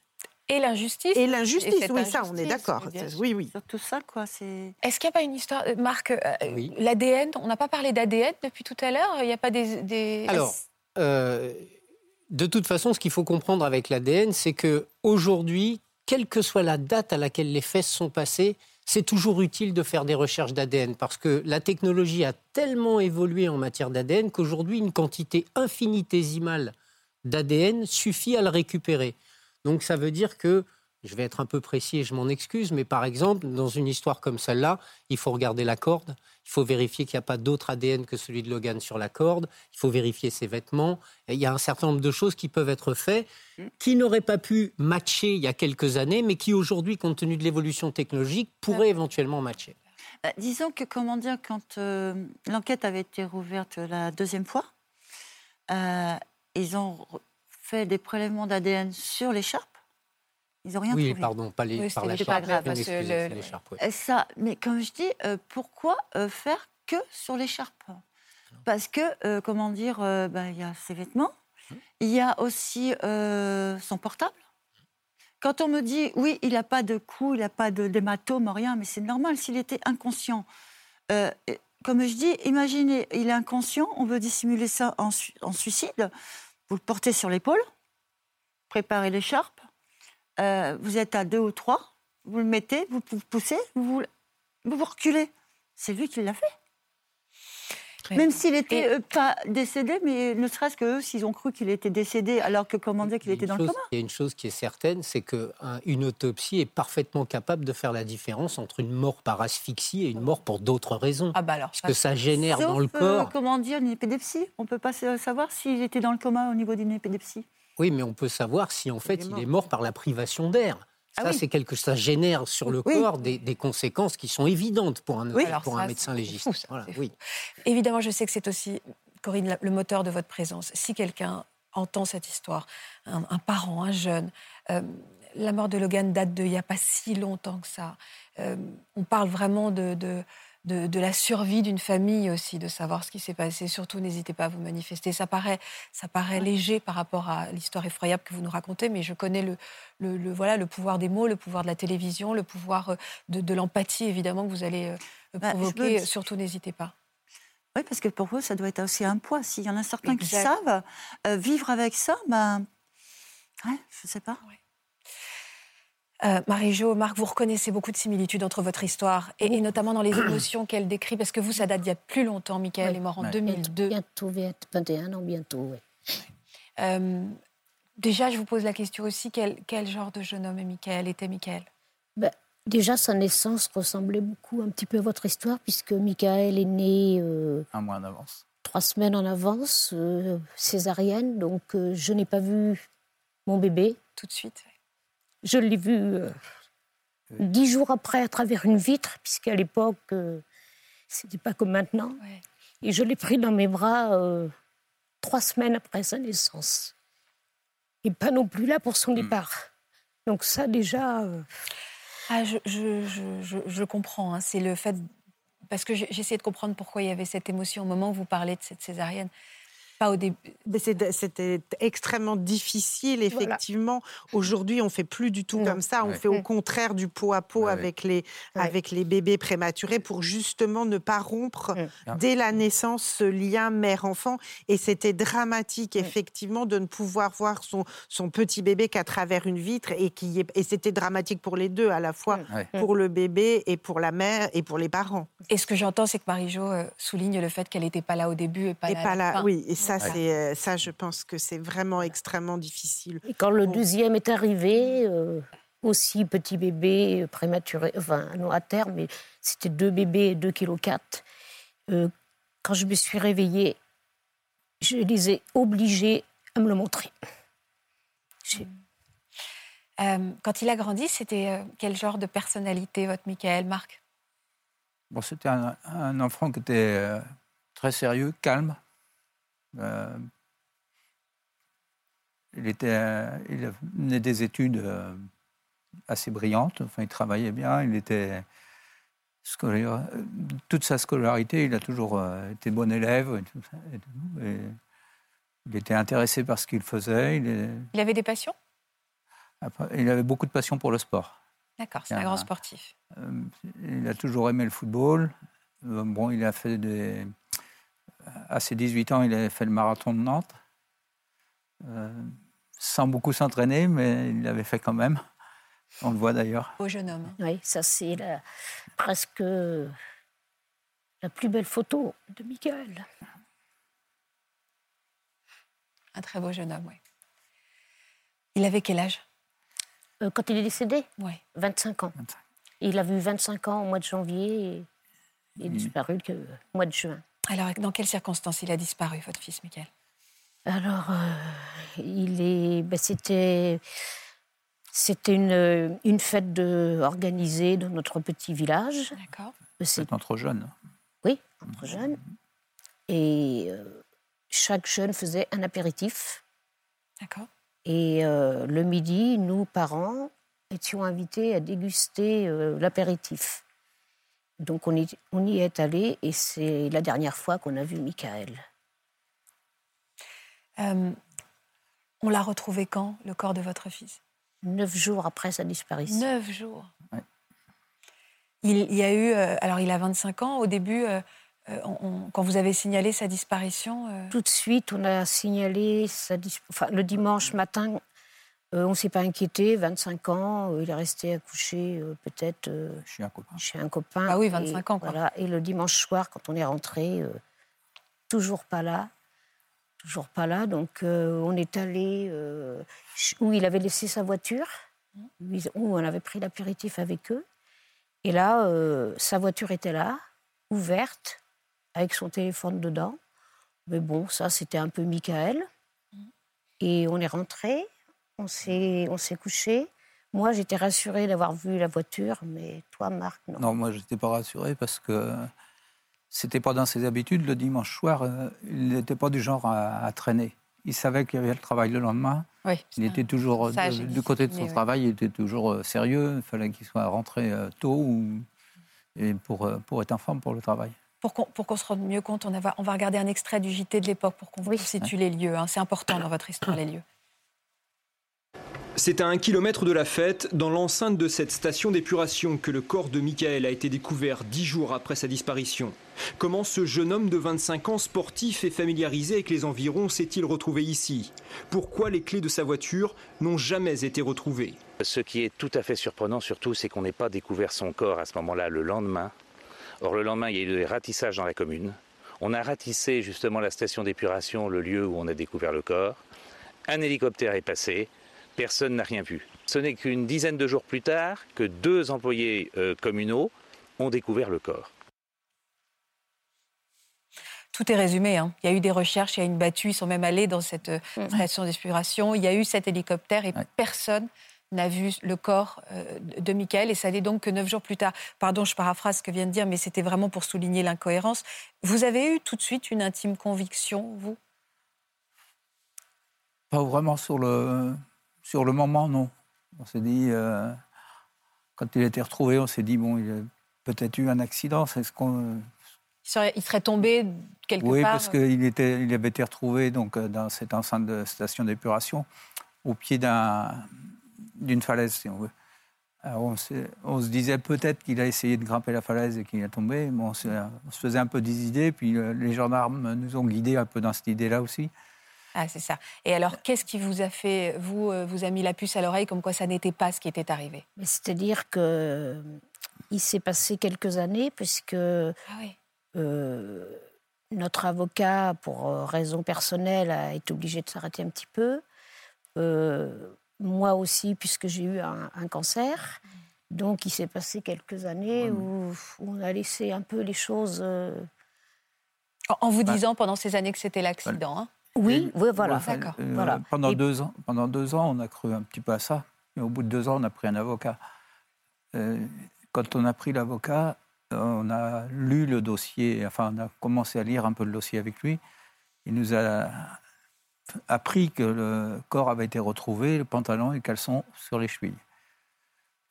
Et l'injustice. Et l'injustice, oui, ça, on est d'accord. Oui, oui. tout ça, quoi. C'est. Est-ce qu'il n'y a pas une histoire, euh, Marc euh, L'ADN, on n'a pas parlé d'ADN depuis tout à l'heure. Il n'y a pas des. Alors, euh, de toute façon, ce qu'il faut comprendre avec l'ADN, c'est que aujourd'hui, quelle que soit la date à laquelle les fesses sont passées, c'est toujours utile de faire des recherches d'ADN parce que la technologie a tellement évolué en matière d'ADN qu'aujourd'hui, une quantité infinitésimale d'ADN suffit à le récupérer. Donc ça veut dire que, je vais être un peu précis et je m'en excuse, mais par exemple, dans une histoire comme celle-là, il faut regarder la corde, il faut vérifier qu'il n'y a pas d'autre ADN que celui de Logan sur la corde, il faut vérifier ses vêtements. il y a un certain nombre de choses qui peuvent être faites, qui n'auraient pas pu matcher il y a quelques années, mais qui aujourd'hui, compte tenu de l'évolution technologique, pourraient éventuellement matcher. Euh, disons que, comment dire, quand euh, l'enquête avait été rouverte la deuxième fois, euh, ils ont fait des prélèvements d'ADN sur l'écharpe. Ils n'ont rien oui, trouvé. pardon, pas les, par l'écharpe. pas grave. Parce que Ça, mais comme je dis, euh, pourquoi euh, faire que sur l'écharpe? Parce que, euh, comment dire, ben, il y a ses vêtements, il y a aussi son portable. Quand on me dit, oui, il n'a pas de coups, il n'a pas d'hématome, rien, mais c'est normal s'il était inconscient. comme je dis, imaginez, il est inconscient, on veut dissimuler ça en, en suicide. Vous le portez sur l'épaule, préparez l'écharpe, euh, vous êtes à deux ou trois, vous le mettez, vous poussez, vous vous, reculez. C'est lui qui l'a fait. Même s'il n'était euh, pas décédé, mais ne serait-ce que s'ils ont cru qu'il était décédé alors que comment dire qu'il était dans le coma. Il y a une chose qui est certaine, c'est qu'une autopsie est parfaitement capable de faire la différence entre une mort par asphyxie et une mort pour d'autres raisons. Ah bah alors, parce que ça génère dans le corps. Euh, comment dire, une épidépsie On ne peut pas savoir s'il était dans le coma au niveau d'une épidépsie. Oui, mais on peut savoir si en fait il est mort par la privation d'air. Ah ça, c'est quelque ça génère sur le corps des, conséquences qui sont évidentes pour un, pour un médecin légiste. Évidemment, je sais que c'est aussi, Corinne, le moteur de votre présence. Si quelqu'un entend cette histoire, un, parent, un jeune, euh, la mort de Logan date de il n'y a pas si longtemps que ça. Euh, on parle vraiment de de, la survie d'une famille aussi, de savoir ce qui s'est passé. Surtout, n'hésitez pas à vous manifester. Ça paraît, ça paraît léger par rapport à l'histoire effroyable que vous nous racontez, mais je connais le, le, voilà, le pouvoir des mots, le pouvoir de la télévision, le pouvoir euh, de, l'empathie, évidemment, que vous allez euh, bah, provoquer. Surtout, n'hésitez pas. Oui, parce que pour vous, ça doit être aussi un poids. S'il y en a certains qui savent euh, vivre avec ça, ben, ouais, je ne sais pas. Euh, Marie-Jo, Marc, vous reconnaissez beaucoup de similitudes entre votre histoire et, notamment dans les émotions qu'elle décrit, parce que vous, ça date d'il y a plus longtemps. Michael est mort en 2002. Bientôt, 21 ans, bientôt, oui. Euh, déjà, je vous pose la question aussi, quel, quel genre de jeune homme est Michael, était Michael? Ben, Déjà, sa naissance ressemblait beaucoup un petit peu à votre histoire, puisque Michael est né... Euh, un mois en avance. Trois semaines en avance, césarienne, donc je n'ai pas vu mon bébé. Tout de suite. Je l'ai vu euh, dix jours après à travers une vitre, puisqu'à l'époque, euh, c'était pas comme maintenant. Ouais. Et je l'ai pris dans mes bras euh, trois semaines après sa naissance. Et pas non plus là pour son départ. Donc ça déjà, euh, Ah, je, je, je, je, comprends. hein. C'est le fait. Parce que j'essayais de comprendre pourquoi il y avait cette émotion au moment où vous parlez de cette césarienne. Pas au début. C'était extrêmement difficile, effectivement. Aujourd'hui, on fait plus du tout Non. comme ça. On Ouais. fait au contraire du pot à pot Ouais, avec, les, Ouais. avec les bébés prématurés pour justement ne pas rompre Mm. dès la naissance ce lien mère-enfant. Et c'était dramatique, Mm. effectivement, de ne pouvoir voir son, son petit bébé qu'à travers une vitre. Et, qui est- et c'était dramatique pour les deux, à la fois Mm. Ouais. pour le bébé et pour la mère et pour les parents. Et ce que j'entends, c'est que Marie-Jo euh, souligne le fait qu'elle n'était pas là au début et pas et là. pas la là, oui. Et ça, C'est euh, ça, je pense que c'est vraiment extrêmement difficile. Et quand le Bon. deuxième est arrivé, euh, aussi petit bébé euh, prématuré, enfin non à terme, mais c'était deux bébés, 2 kg 4. quand je me suis réveillée, je les ai obligés à me le montrer. J'ai- Euh, quand il a grandi, c'était euh, quel genre de personnalité, votre Michael, Marc? Bon, c'était un, un enfant qui était euh, très sérieux, calme. Euh, il, était, euh, il venait des études euh, assez brillantes. Enfin, il travaillait bien. Il était scolaire. Toute sa scolarité, il a toujours été bon élève. et tout et il était intéressé par ce qu'il faisait. Il, est- Il avait des passions? Après, il avait beaucoup de passion pour le sport. D'accord, c'est un grand sportif. Euh, il a toujours aimé le football. Bon, il a fait des. À ses 18 ans, il a fait le marathon de Nantes. Euh, sans beaucoup s'entraîner, mais il l'avait fait quand même. On le voit d'ailleurs. Beau jeune homme. Oui, ça c'est la- presque la plus belle photo de Michael. Un très beau jeune homme, oui. Il avait quel âge? Euh, quand il est décédé, Oui. 25 ans. 25. Il a vu 25 ans au mois de janvier et il est Mm. disparu que au mois de juin. Alors, dans quelles circonstances il a disparu, votre fils, Michael? Alors, euh, il est, ben, c'était, c'était une, une fête de, organisée dans notre petit village. D'accord. C'est C'est entre jeunes. oui, entre jeunes. Et euh, chaque jeune faisait un apéritif. D'accord. Et euh, le midi, nous, parents, étions invités à déguster euh, l'apéritif. Donc on, est- on y est allé et c'est la dernière fois qu'on a vu Michael. Euh, on l'a retrouvé quand, le corps de votre fils? Neuf jours après sa disparition. Neuf jours. Ouais. Il, il y a eu, euh, alors il a 25 ans, au début, euh, euh, on- on- quand vous avez signalé sa disparition, euh, Tout de suite, on a signalé sa dis- enfin, le dimanche matin. Euh, on ne s'est pas inquiété, 25 ans, euh, il est resté accouché euh, peut-être euh, un copain. chez un copain. Ah oui, Et 25 ans, quoi. Voilà. Et le dimanche soir, quand on est rentré, euh, toujours pas là. Toujours pas là. Donc, euh, on est allé euh, où il avait laissé sa voiture, où ils- où on avait pris l'apéritif avec eux. Et là, euh, sa voiture était là, ouverte, avec son téléphone dedans. Mais bon, ça, c'était un peu Michael. Et on est rentré, on s'est on s'est couché. Moi, j'étais rassurée d'avoir vu la voiture, mais toi, Marc, non. Non, moi, je n'étais pas rassuré parce que c'était pas dans ses habitudes. Le dimanche soir, euh, il n'était pas du genre à, à traîner. Il savait qu'il y avait le travail le lendemain. oui, Il était toujours euh, de- du côté de son travail, il était toujours euh, sérieux. Il fallait qu'il soit rentré tôt ou- et pour, pour être en forme pour le travail. Pour qu'on pour qu'on se rende mieux compte, on va, on va regarder un extrait du JT de l'époque pour qu'on vous Oui. situe les lieux. hein. C'est important dans votre histoire, les lieux. C'est à un kilomètre de la fête, dans l'enceinte de cette station d'épuration, que le corps de Michael a été découvert dix jours après sa disparition. Comment ce jeune homme de 25 ans, sportif et familiarisé avec les environs, s'est-il retrouvé ici? Pourquoi les clés de sa voiture n'ont jamais été retrouvées? Ce qui est tout à fait surprenant surtout, c'est qu'on n'ait pas découvert son corps à ce moment-là le lendemain. Or le lendemain, il y a eu des ratissages dans la commune. On a ratissé justement la station d'épuration, le lieu où on a découvert le corps. Un hélicoptère est passé, personne n'a rien vu. Ce n'est qu'une dizaine de jours plus tard que deux employés euh, communaux ont découvert le corps. Tout est résumé. hein. Il y a eu des recherches, il y a une battue, ils sont même allés dans cette euh, station d'exploration. Il y a eu cet hélicoptère et personne n'a vu le corps euh, de Michael. Et ça n'est donc que neuf jours plus tard. Pardon, je paraphrase ce que vient de dire, mais c'était vraiment pour souligner l'incohérence. Vous avez eu tout de suite une intime conviction, vous? Pas vraiment sur le, sur le moment, non. On s'est dit, euh, quand il a été retrouvé, on s'est dit, bon, il a peut-être eu un accident. C'est ce qu'on. il serait, il serait tombé quelque Oui, part parce qu'il était, il avait été retrouvé donc, euh, dans cette enceinte de station d'épuration, au pied d'un, d'une falaise, si on veut. Alors on, se disait peut-être qu'il a essayé de grimper la falaise et qu'il est tombé. Bon, on, se, on se faisait un peu des idées, puis euh, les gendarmes nous ont guidés un peu dans cette idée-là aussi. Ah, c'est ça. Et alors, qu'est-ce qui vous a fait, vous, euh, vous a mis la puce à l'oreille comme quoi ça n'était pas ce qui était arrivé? C'est-à-dire que euh, il s'est passé quelques années, puisque Ah oui. euh, notre avocat, pour raison personnelle, a été obligé de s'arrêter un petit peu. Euh, moi aussi, puisque j'ai eu un, un cancer. Donc, il s'est passé quelques années où, où on a laissé un peu les choses. euh, En, vous Bah. disant pendant ces années que c'était l'accident. hein Oui, oui, voilà. Euh, Voilà. Pendant, Et- deux ans, pendant deux ans, on a cru un petit peu à ça. Mais au bout de deux ans, on a pris un avocat. Euh, quand on a pris l'avocat, on a lu le dossier, enfin, on a commencé à lire un peu le dossier avec lui. Il nous a appris que le corps avait été retrouvé, le pantalon et le caleçon sur les chevilles.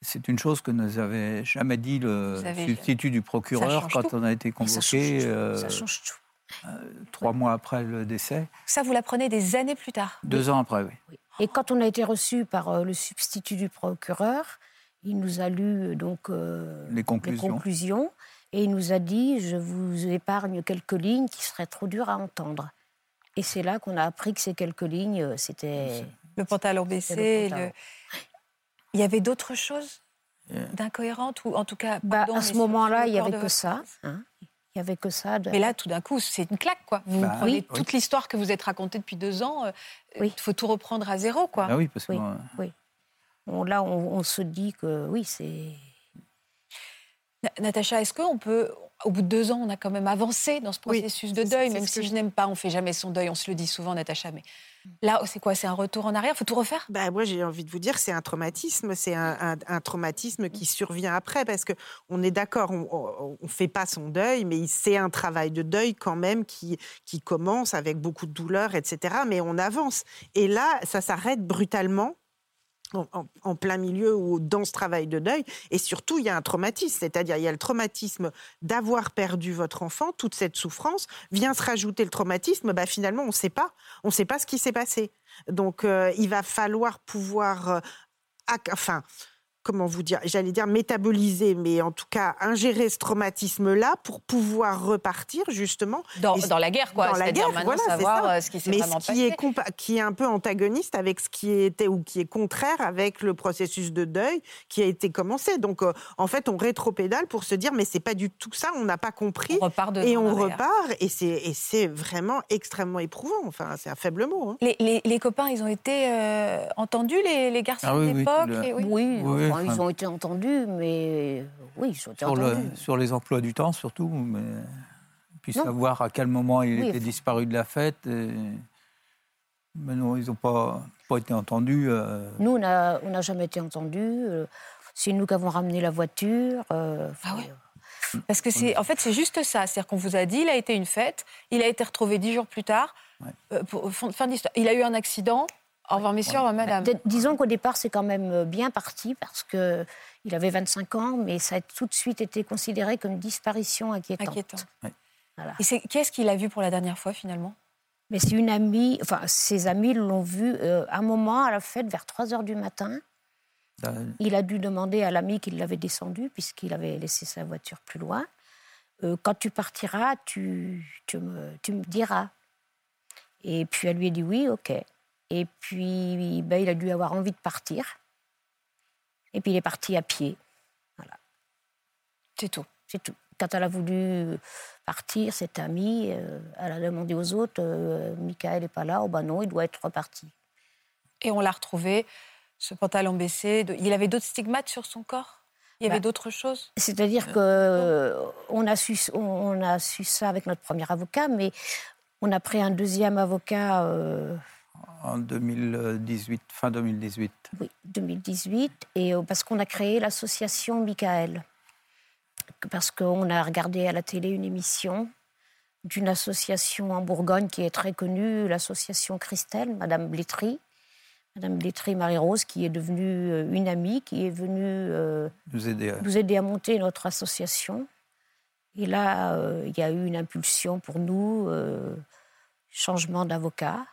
C'est une chose que nous avait jamais dit le avez- substitut du procureur quand tout. on a été Mais ça change convoqué tout, euh, ça change tout. Trois mois après le décès, Ça, vous l'apprenez des années plus tard. deux ans après, oui. Et quand on a été reçu par euh, le substitut du procureur, il nous a lu euh, donc euh, Les conclusions. conclusions et il nous a dit je vous épargne quelques lignes qui seraient trop dures à entendre. Et c'est là qu'on a appris que ces quelques lignes, euh, c'était Le pantalon baissé. le pantalon. le- Il y avait d'autres choses Euh. d'incohérentes ou en tout cas. Bah, pardon, à ce moment-là, il n'y avait de que ça. hein. Il n'y avait que ça. de- Mais là, tout d'un coup, c'est une claque, quoi. Vous Bah, prenez oui. toute l'histoire que vous êtes racontée depuis deux ans. euh, Il Oui. faut tout reprendre à zéro, quoi. Ah oui, parce que Oui. moi, on- là, on, on se dit que oui, c'est. Na- Natacha, est-ce qu'on peut, au bout de deux ans, on a quand même avancé dans ce Oui, processus de deuil, même si je- n'aime pas, on fait jamais son deuil, on se le dit souvent, Natacha, mais là, c'est quoi? C'est un retour en arrière? Faut tout refaire? Bah, moi, j'ai envie de vous dire, c'est un traumatisme, c'est un, traumatisme qui survient après, parce que on est d'accord, on ne fait pas son deuil, mais c'est un travail de deuil quand même qui commence avec beaucoup de douleur, etc. Mais on avance. Et là, ça s'arrête brutalement. En, plein milieu ou dans ce travail de deuil. Et surtout, il y a un traumatisme, c'est-à-dire il y a le traumatisme d'avoir perdu votre enfant, toute cette souffrance, vient se rajouter le traumatisme, bah, finalement, on ne sait pas. On ne sait pas ce qui s'est passé. Donc, euh, il va falloir pouvoir, euh, enfin, comment vous dire, j'allais dire métaboliser, mais en tout cas ingérer ce traumatisme-là pour pouvoir repartir justement dans, Et- dans la guerre, quoi. dans la C'est-à-dire guerre, voilà, savoir euh, ce qui s'est mais vraiment ce qui est, passé. compa- qui est un peu antagoniste avec ce qui était ou qui est contraire avec le processus de deuil qui a été commencé. Donc, euh, en fait, on rétropédale pour se dire, mais c'est pas du tout ça, on n'a pas compris. On repart de et on arrière. repart, et c'est, et c'est vraiment extrêmement éprouvant. Enfin, c'est un faible mot. hein. Les, les- les copains, ils ont été euh, entendus, les, les garçons Ah oui, de oui, l'époque? oui. Oui, Oui, enfin- ils ont été entendus, mais oui, ils ont été sur, le- entendus. sur les emplois du temps surtout, mais puis Non. savoir à quel moment il Oui, était disparu de la fête. et- Mais non, ils n'ont pas, pas été entendus. euh, Nous, on n'a on jamais été entendus. euh, C'est nous qui avons ramené la voiture. euh, Ah enfin, ouais. Parce que c'est, en fait, c'est juste ça. C'est-à-dire qu'on vous a dit, il a été une fête, il a été retrouvé dix jours plus tard. Ouais. Euh, pour- fin, fin d'histoire. Il a eu un accident. Au revoir, messieurs, au revoir, madame. Disons qu'au départ, c'est quand même bien parti parce que il avait 25 ans, mais ça a tout de suite été considéré comme disparition inquiétante. Inquiétant. Voilà. Et qu'est-ce qu'il a vu pour la dernière fois, finalement? Mais c'est une amie, enfin, ses amis l'ont vu euh, un moment à la fête vers 3 heures du matin. là, Il a dû demander à l'ami qui l'avait descendu, puisqu'il avait laissé sa voiture plus loin. Euh, quand tu partiras, tu, tu, me, tu me diras. Et puis elle lui a dit oui, ok. Et puis ben, il a dû avoir envie de partir. Et puis il est parti à pied. C'est tout. C'est tout. Quand elle a voulu partir, cette amie, euh, elle a demandé aux autres euh, Michael n'est pas là. Oh ben non, il doit être reparti. Et on l'a retrouvé, ce pantalon baissé. Il avait d'autres stigmates sur son corps? Il y avait Bah, d'autres choses? C'est-à-dire que on a su, on a su ça avec notre premier avocat, mais on a pris un deuxième avocat. euh, En 2018, fin 2018. Oui, 2018, et euh, parce qu'on a créé l'association Michael. Parce qu'on a regardé à la télé une émission d'une association en Bourgogne qui est très connue, l'association Christelle, Madame Blétry. Madame Blétry Marie-Rose, qui est devenue euh, une amie, qui est venue euh, Nous aider. à- nous aider à monter notre association. Et là, euh, il y a eu une impulsion pour nous, euh, changement d'avocat.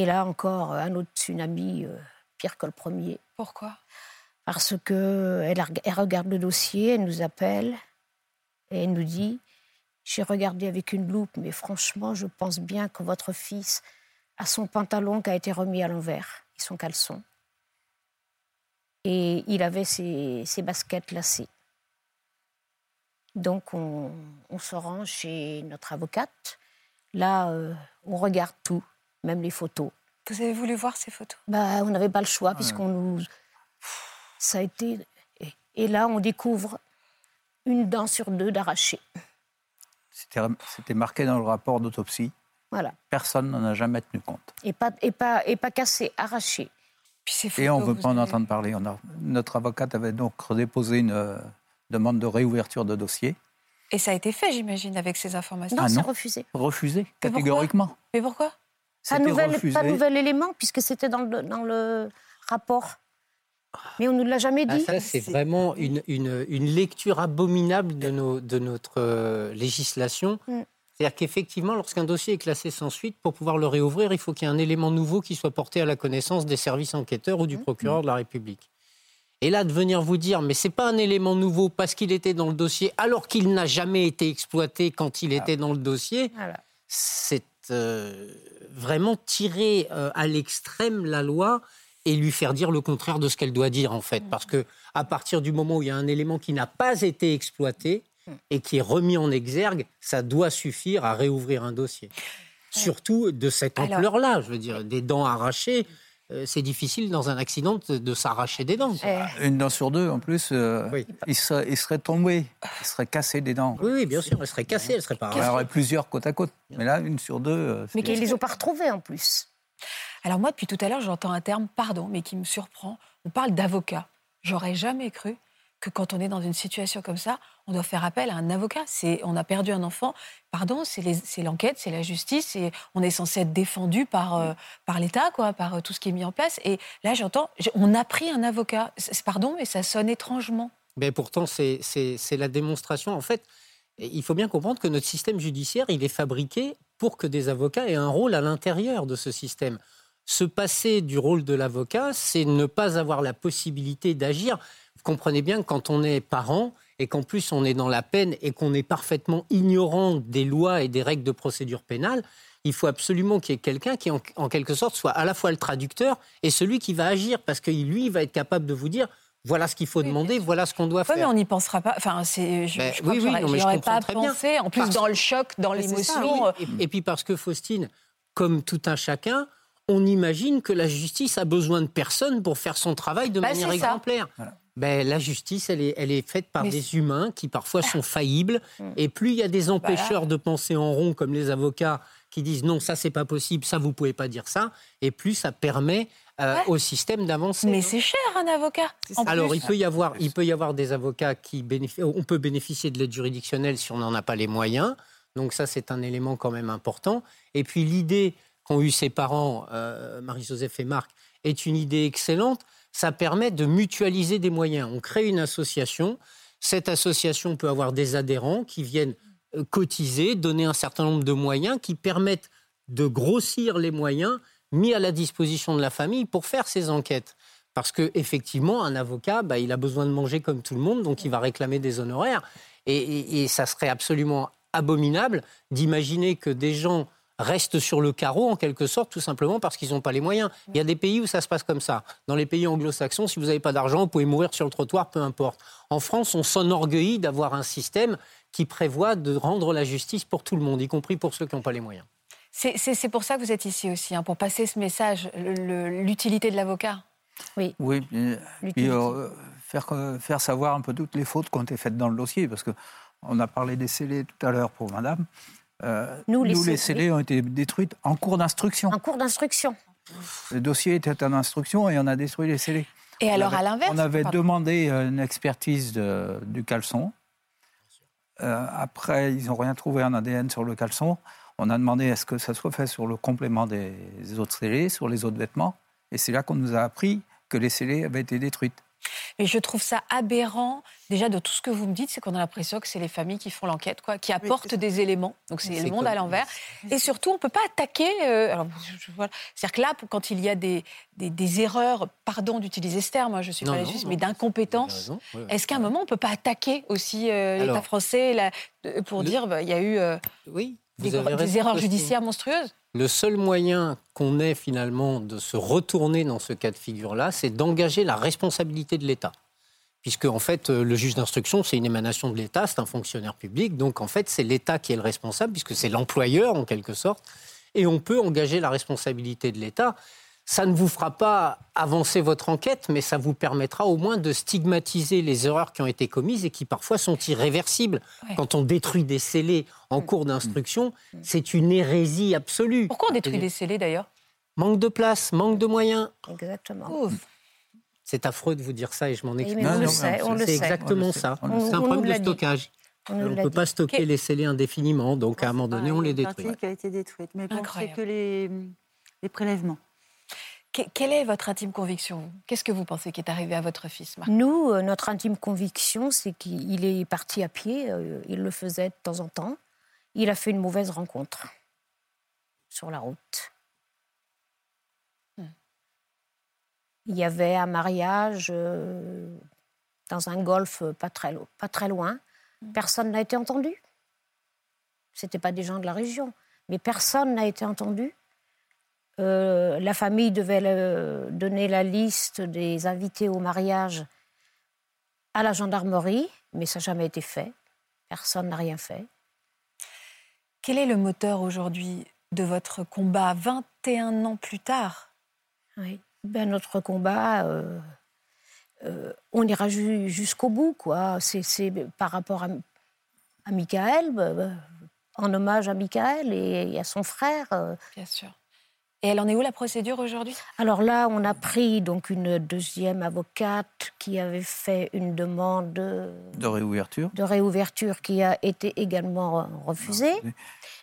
Et là encore, un autre tsunami, euh, pire que le premier. Pourquoi? Parce que elle, a reg- elle regarde le dossier, elle nous appelle et elle nous dit J'ai regardé avec une loupe, mais franchement, je pense bien que votre fils a son pantalon qui a été remis à l'envers et son caleçon. Et il avait ses, ses baskets lacées. Donc, on, on se rend chez notre avocate. Là, euh, on regarde tout, même les photos. Vous avez voulu voir ces photos? Bah, on n'avait pas le choix, puisqu'on nous. Ça a été. et- là, on découvre une dent sur deux d'arrachée. C'était marqué dans le rapport d'autopsie. Voilà. Personne n'en a jamais tenu compte. Et pas, et pas, et pas cassée, arrachée. Puis ces Et on ne veut pas en avez- entendre parler. On a- notre avocate avait donc déposé une euh, demande de réouverture de dossier. Et ça a été fait, j'imagine, avec ces informations. Non, Ah c'est non. refusé. Refusé, pourquoi? catégoriquement. Mais pourquoi? Pas nouvel, refusé. pas nouvel élément, puisque c'était dans le, dans le rapport. Mais on ne nous l'a jamais Ah, dit. ça, c'est vraiment une, une- une lecture abominable de, nos- de notre euh, législation. Mm. C'est-à-dire qu'effectivement, lorsqu'un dossier est classé sans suite, pour pouvoir le réouvrir, il faut qu'il y ait un élément nouveau qui soit porté à la connaissance des services enquêteurs ou du Mm. procureur de la République. Et là, de venir vous dire, mais c'est pas un élément nouveau parce qu'il était dans le dossier, alors qu'il n'a jamais été exploité quand il était dans le dossier, c'est euh, vraiment tirer euh, à l'extrême la loi et lui faire dire le contraire de ce qu'elle doit dire en fait, parce que à partir du moment où il y a un élément qui n'a pas été exploité et qui est remis en exergue, ça doit suffire à réouvrir un dossier. Surtout de cette ampleur-là, je veux dire, des dents arrachées. Euh, C'est difficile dans un accident de, de s'arracher des dents. Eh, Une dent sur deux, en plus, euh, Oui. il, serait, il serait tombé. Il serait cassé des dents. Oui, oui, bien sûr, elle serait cassée, elle serait pas Il y aurait plusieurs côte à côte. Mais là, une sur deux. euh, mais qu'ils ne les ont pas retrouvés en plus. Alors moi, depuis tout à l'heure, j'entends un terme, pardon, mais qui me surprend. On parle d'avocat. J'aurais jamais cru que quand on est dans une situation comme ça, on doit faire appel à un avocat. On a perdu un enfant. Pardon, c'est, l'enquête, c'est la justice, et on est censé être défendu par, euh, par l'État, quoi, par euh, tout ce qui est mis en place. Et là, j'entends, on a pris un avocat. Pardon, mais ça sonne étrangement. Mais pourtant, c'est la démonstration. En fait, il faut bien comprendre que notre système judiciaire, il est fabriqué pour que des avocats aient un rôle à l'intérieur de ce système. Se passer du rôle de l'avocat, c'est ne pas avoir la possibilité d'agir. Vous comprenez bien que quand on est parent et qu'en plus on est dans la peine et qu'on est parfaitement ignorant des lois et des règles de procédure pénale, il faut absolument qu'il y ait quelqu'un qui, en, en quelque sorte, soit à la fois le traducteur et celui qui va agir, parce que lui, il va être capable de vous dire voilà ce qu'il faut demander, voilà ce qu'on doit faire. mais on n'y pensera pas. Enfin, c'est, je, Ben, je crois oui, que oui, j'aurais- non, mais je comprends pas très bien. pensé. En plus, Parce- dans le choc, dans ça, l'émotion. oui. et, et puis parce que Faustine, comme tout un chacun, on imagine que la justice a besoin de personne pour faire son travail de Bah, manière ça. Ben, la justice, elle est, elle est faite par Mais des humains qui parfois sont faillibles. Mm. Et plus il y a des empêcheurs de penser en rond, comme les avocats, qui disent non, ça c'est pas possible, ça vous pouvez pas dire ça, et plus ça permet euh, Ouais. au système d'avancer. Mais c'est cher un avocat. En Alors, plus. il peut, y avoir, il peut y avoir des avocats qui bénéficient. On peut bénéficier de l'aide juridictionnelle si on n'en a pas les moyens. Donc, ça, c'est un élément quand même important. Et puis, l'idée qu'ont eu ses parents, euh, Marie-Joseph et Marc, est une idée excellente. Ça permet de mutualiser des moyens. On crée une association. Cette association peut avoir des adhérents qui viennent euh, cotiser, donner un certain nombre de moyens qui permettent de grossir les moyens mis à la disposition de la famille pour faire ces enquêtes. Parce que effectivement, un avocat, bah, il a besoin de manger comme tout le monde, donc il va réclamer des honoraires. Et, ça serait absolument abominable d'imaginer que des gens restent sur le carreau, en quelque sorte, tout simplement parce qu'ils n'ont pas les moyens. Il y a des pays où ça se passe comme ça. Dans les pays anglo-saxons, si vous n'avez pas d'argent, vous pouvez mourir sur le trottoir, peu importe. En France, on s'enorgueillit d'avoir un système qui prévoit de rendre la justice pour tout le monde, y compris pour ceux qui n'ont pas les moyens. C'est- C'est c'est pour ça que vous êtes ici aussi, hein, pour passer ce message, l'utilité de l'avocat. Oui. Oui, euh, faire, faire savoir un peu toutes les fautes qui ont été faites dans le dossier, parce que on a parlé des scellés tout à l'heure pour madame. Euh, Nous, les les scellés- ont été détruits en cours d'instruction. En cours d'instruction. Le dossier était en instruction et on a détruit les scellés. Et On alors, avait- à l'inverse On avait pardon. demandé euh, une expertise de- du caleçon. Euh, après, ils n'ont rien trouvé en ADN sur le caleçon. On a demandé est-ce que ça soit fait sur le complément des autres scellés, sur les autres vêtements. Et c'est là qu'on nous a appris que les scellés avaient été détruites. Mais je trouve ça aberrant, déjà, de tout ce que vous me dites, c'est qu'on a l'impression que c'est les familles qui font l'enquête, quoi, qui apportent des éléments. Donc c'est le monde à l'envers. Et surtout, on ne peut pas attaquer. euh, alors, voilà. C'est-à-dire que là, quand il y a des, des, des erreurs, pardon d'utiliser ce terme, hein, je ne suis Non, pas non. mais d'incompétence, raison, ouais, ouais. est-ce qu'à un moment, on ne peut pas attaquer aussi euh, l'État français euh, pour dire qu'il y a eu euh, Oui, des, erreurs judiciaires monstrueuses Le seul moyen qu'on ait finalement de se retourner dans ce cas de figure-là, c'est d'engager la responsabilité de l'État. Puisque, en fait, euh, le juge d'instruction, c'est une émanation de l'État, c'est un fonctionnaire public. Donc, en fait, c'est l'État qui est le responsable, puisque c'est l'employeur, en quelque sorte. Et on peut engager la responsabilité de l'État. Ça ne vous fera pas avancer votre enquête, mais ça vous permettra au moins de stigmatiser les erreurs qui ont été commises et qui parfois sont irréversibles. Ouais. Quand on détruit des scellés en cours d'instruction, c'est une hérésie absolue. Pourquoi on détruit des scellés d'ailleurs? Manque de place, manque de moyens. Exactement. Ouf. C'est affreux de vous dire ça et je m'en excuse. mais on Non, le non, sait, on le C'est sait. exactement le sait, ça. C'est un On problème de stockage. On ne peut dit. pas stocker les scellés indéfiniment, donc à un moment donné, on les Une détruit. qui a été détruite. Mais bon, c'est que les, les prélèvements. Que- Quelle est votre intime conviction? Qu'est-ce que vous pensez qui est arrivé à votre fils, Marc? Nous, euh, notre intime conviction, c'est qu'il est parti à pied. euh, il le faisait de temps en temps. Il a fait une mauvaise rencontre sur la route. Hmm. Il y avait un mariage euh, dans un golfe pas très, lo- pas très loin. Hmm. Personne n'a été entendu. C'était pas des gens de la région, mais personne n'a été entendu. Euh, la famille devait le- donner la liste des invités au mariage à la gendarmerie, mais ça n'a jamais été fait. Personne n'a rien fait. Quel est le moteur aujourd'hui de votre combat 21 ans plus tard? Oui. Ben, notre combat, euh, euh, on ira ju- jusqu'au bout, quoi. C'est, par rapport à, à Michael, en hommage à Michael et, et à son frère. euh. Bien sûr. Et elle en est où la procédure aujourd'hui? Alors là, on a pris donc une deuxième avocate qui avait fait une demande de, De réouverture. de réouverture qui a été également refusée.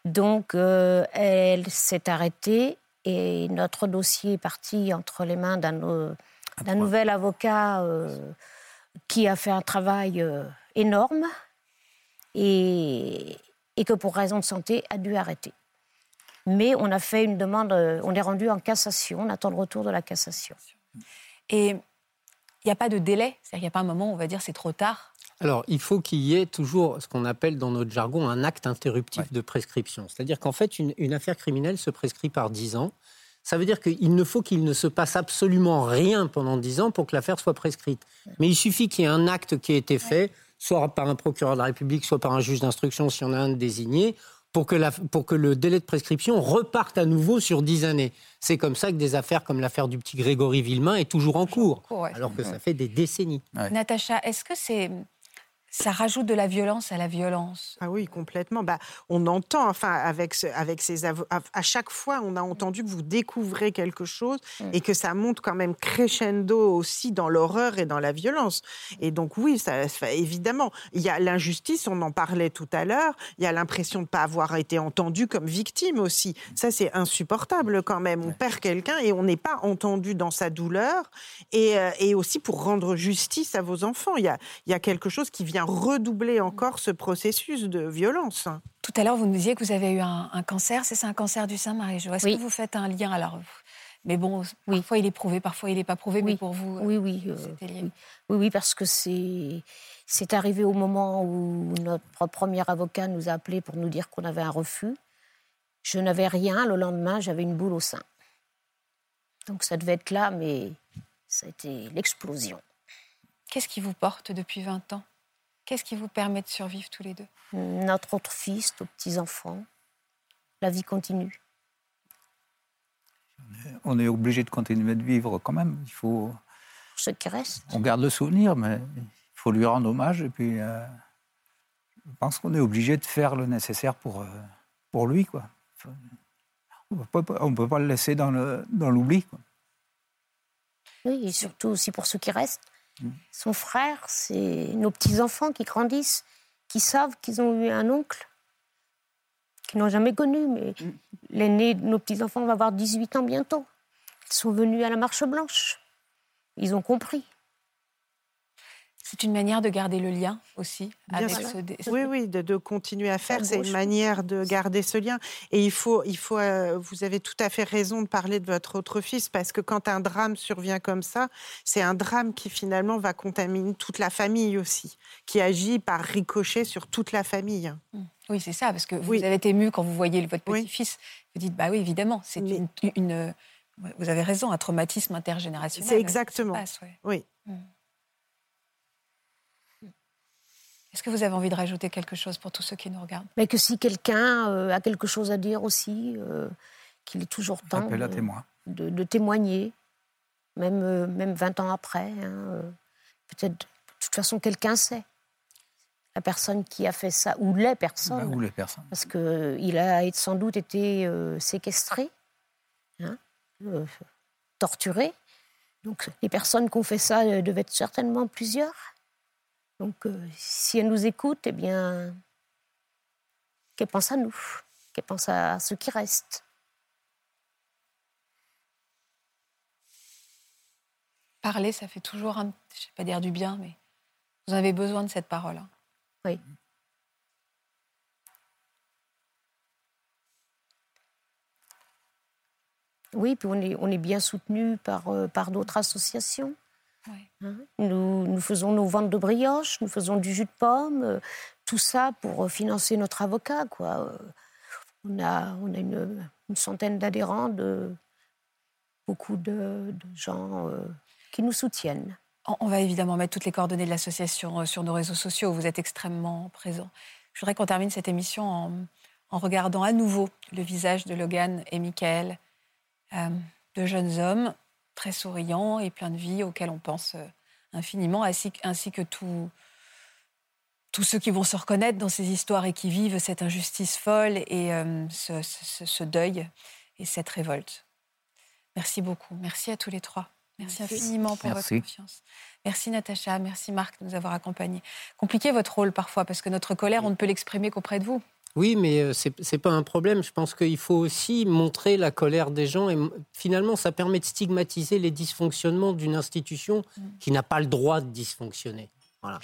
Donc, euh, elle s'est arrêtée et notre dossier est parti entre les mains d'un euh, nouvel avocat euh, qui a fait un travail euh, énorme et, et que pour raison de santé a dû arrêter. Mais on a fait une demande, euh, on est rendu en cassation, on attend le retour de la cassation. Et il n'y a pas de délai C'est-à-dire qu'il n'y a pas un moment où on va dire c'est trop tard? Alors, il faut qu'il y ait toujours ce qu'on appelle dans notre jargon un acte interruptif de prescription. C'est-à-dire qu'en fait, une, une affaire criminelle se prescrit par 10 ans. Ça veut dire qu'il ne faut qu'il ne se passe absolument rien pendant 10 ans pour que l'affaire soit prescrite. Mais il suffit qu'il y ait un acte qui ait été fait, soit par un procureur de la République, soit par un juge d'instruction, si on a un désigné, pour que, la- pour que le délai de prescription reparte à nouveau sur 10 années. C'est comme ça que des affaires comme l'affaire du petit Grégory Villemain est toujours en cours, cours, ouais. alors que ça fait des décennies. Ouais. Natacha, est-ce que c'est ça rajoute de la violence à la violence Ah oui, complètement. Bah, on entend, enfin, avec, ce- avec ces à, à chaque fois, on a entendu que vous découvrez quelque chose et que ça monte quand même crescendo aussi dans l'horreur et dans la violence. Et donc, oui, ça, ça- évidemment, il y a l'injustice, on en parlait tout à l'heure, il y a l'impression de ne pas avoir été entendu comme victime aussi. Ça, c'est insupportable quand même. On perd quelqu'un et on n'est pas entendu dans sa douleur et, euh, et aussi pour rendre justice à vos enfants. Il y a, il y a quelque chose qui vient redoubler encore ce processus de violence. Tout à l'heure, vous nous disiez que vous avez eu un, un cancer, c'est ça, un cancer du sein, Marie-Jo. Est-ce Oui. que vous faites un lien? Alors Mais bon, parfois il est prouvé, parfois il n'est pas prouvé, mais Oui. pour vous, euh, Oui, oui. euh, lié. oui. Oui, oui, parce que c'est c'est arrivé au moment où notre premier avocat nous a appelés pour nous dire qu'on avait un refus. Je n'avais rien. Le lendemain, j'avais une boule au sein. Donc ça devait être là, mais ça a été l'explosion. Qu'est-ce qui vous porte depuis 20 ans? Qu'est-ce qui vous permet de survivre tous les deux? Notre autre fils, nos petits-enfants, la vie continue. On est obligé de continuer de vivre quand même. Il faut, pour ceux qui restent. On garde le souvenir, mais il faut lui rendre hommage. Et puis, euh, je pense qu'on est obligé de faire le nécessaire pour, euh, pour lui. Quoi. On ne peut pas le laisser dans l'oubli. Dans oui, et surtout aussi pour ceux qui restent. Son frère, c'est nos petits-enfants qui grandissent, qui savent qu'ils ont eu un oncle, qu'ils n'ont jamais connu, mais mm. l'aîné de nos petits-enfants va avoir 18 ans bientôt. Ils sont venus à la Marche Blanche. Ils ont compris. C'est une manière de garder le lien aussi avec ce... Oui, oui, de, continuer à faire. C'est une manière de garder ce lien. Et il faut, il faut, euh, vous avez tout à fait raison de parler de votre autre fils parce que quand un drame survient comme ça, c'est un drame qui finalement va contaminer toute la famille aussi, qui agit par ricochet sur toute la famille. Mmh. Oui, c'est ça, parce que vous avez été ému quand vous voyez votre petit-fils. Vous dites, bah oui, évidemment, c'est une, Vous avez raison, un traumatisme intergénérationnel. C'est exactement. Oui. Mmh. Est-ce que vous avez envie de rajouter quelque chose pour tous ceux qui nous regardent? Mais que si quelqu'un euh, a quelque chose à dire aussi, euh, qu'il est toujours temps de, de, témoigner, même, euh, même 20 ans après. Hein, Peut-être, de toute façon, quelqu'un sait. La personne qui a fait ça, ou les personnes. Bah, ou les personnes. Parce qu'il a sans doute été séquestré, hein, torturé. Donc les personnes qui ont fait ça devaient être certainement plusieurs. Donc, euh, si elle nous écoute, eh bien, qu'elle pense à nous, qu'elle pense à ceux qui restent. Parler, ça fait toujours, un, je ne sais pas dire du bien, mais vous avez besoin de cette parole. Hein. Oui. Oui, puis on est, on est bien soutenu par, euh, par d'autres associations. Hein, nous, faisons nos ventes de brioches, nous faisons du jus de pomme, euh, tout ça pour euh, financer notre avocat. Quoi. Euh, on a, on a une, centaine d'adhérents, de, beaucoup de, gens qui nous soutiennent. On va évidemment mettre toutes les coordonnées de l'association sur nos réseaux sociaux. Vous êtes extrêmement présents. Je voudrais qu'on termine cette émission en, en, regardant à nouveau le visage de Logan et Michael, deux jeunes hommes très souriant et plein de vie auquel on pense euh, infiniment, ainsi, ainsi que tous ceux qui vont se reconnaître dans ces histoires et qui vivent cette injustice folle et euh, ce, deuil et cette révolte. Merci beaucoup. Merci à tous les trois. Merci, infiniment pour votre confiance. Merci Natacha, merci Marc de nous avoir accompagnés. Compliqué votre rôle parfois parce que notre colère, on ne peut l'exprimer qu'auprès de vous. Oui, mais euh, ce n'est pas un problème. Je pense qu'il faut aussi montrer la colère des gens. Et finalement, ça permet de stigmatiser les dysfonctionnements d'une institution mm. qui n'a pas le droit de dysfonctionner. Voilà.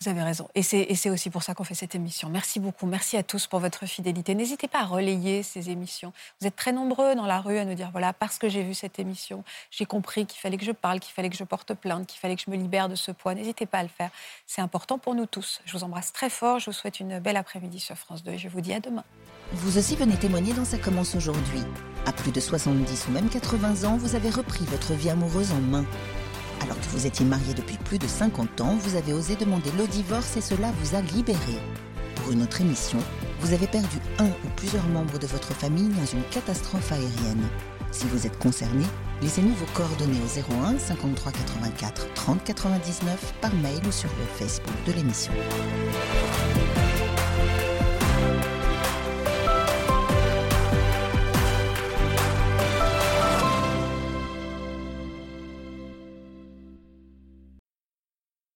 Vous avez raison. Et c'est aussi pour ça qu'on fait cette émission. Merci beaucoup. Merci à tous pour votre fidélité. N'hésitez pas à relayer ces émissions. Vous êtes très nombreux dans la rue à nous dire voilà, parce que j'ai vu cette émission, j'ai compris qu'il fallait que je parle, qu'il fallait que je porte plainte, qu'il fallait que je me libère de ce poids. N'hésitez pas à le faire. C'est important pour nous tous. Je vous embrasse très fort. Je vous souhaite une belle après-midi sur France 2 et je vous dis à demain. Vous aussi venez témoigner dans Ça commence aujourd'hui. À plus de 70 ou même 80 ans, vous avez repris votre vie amoureuse en main. Alors vous étiez marié depuis plus de 50 ans, vous avez osé demander le divorce et cela vous a libéré. Pour une autre émission, vous avez perdu un ou plusieurs membres de votre famille dans une catastrophe aérienne. Si vous êtes concerné, laissez-nous vos coordonnées au 01 53 84 30 99 par mail ou sur le Facebook de l'émission.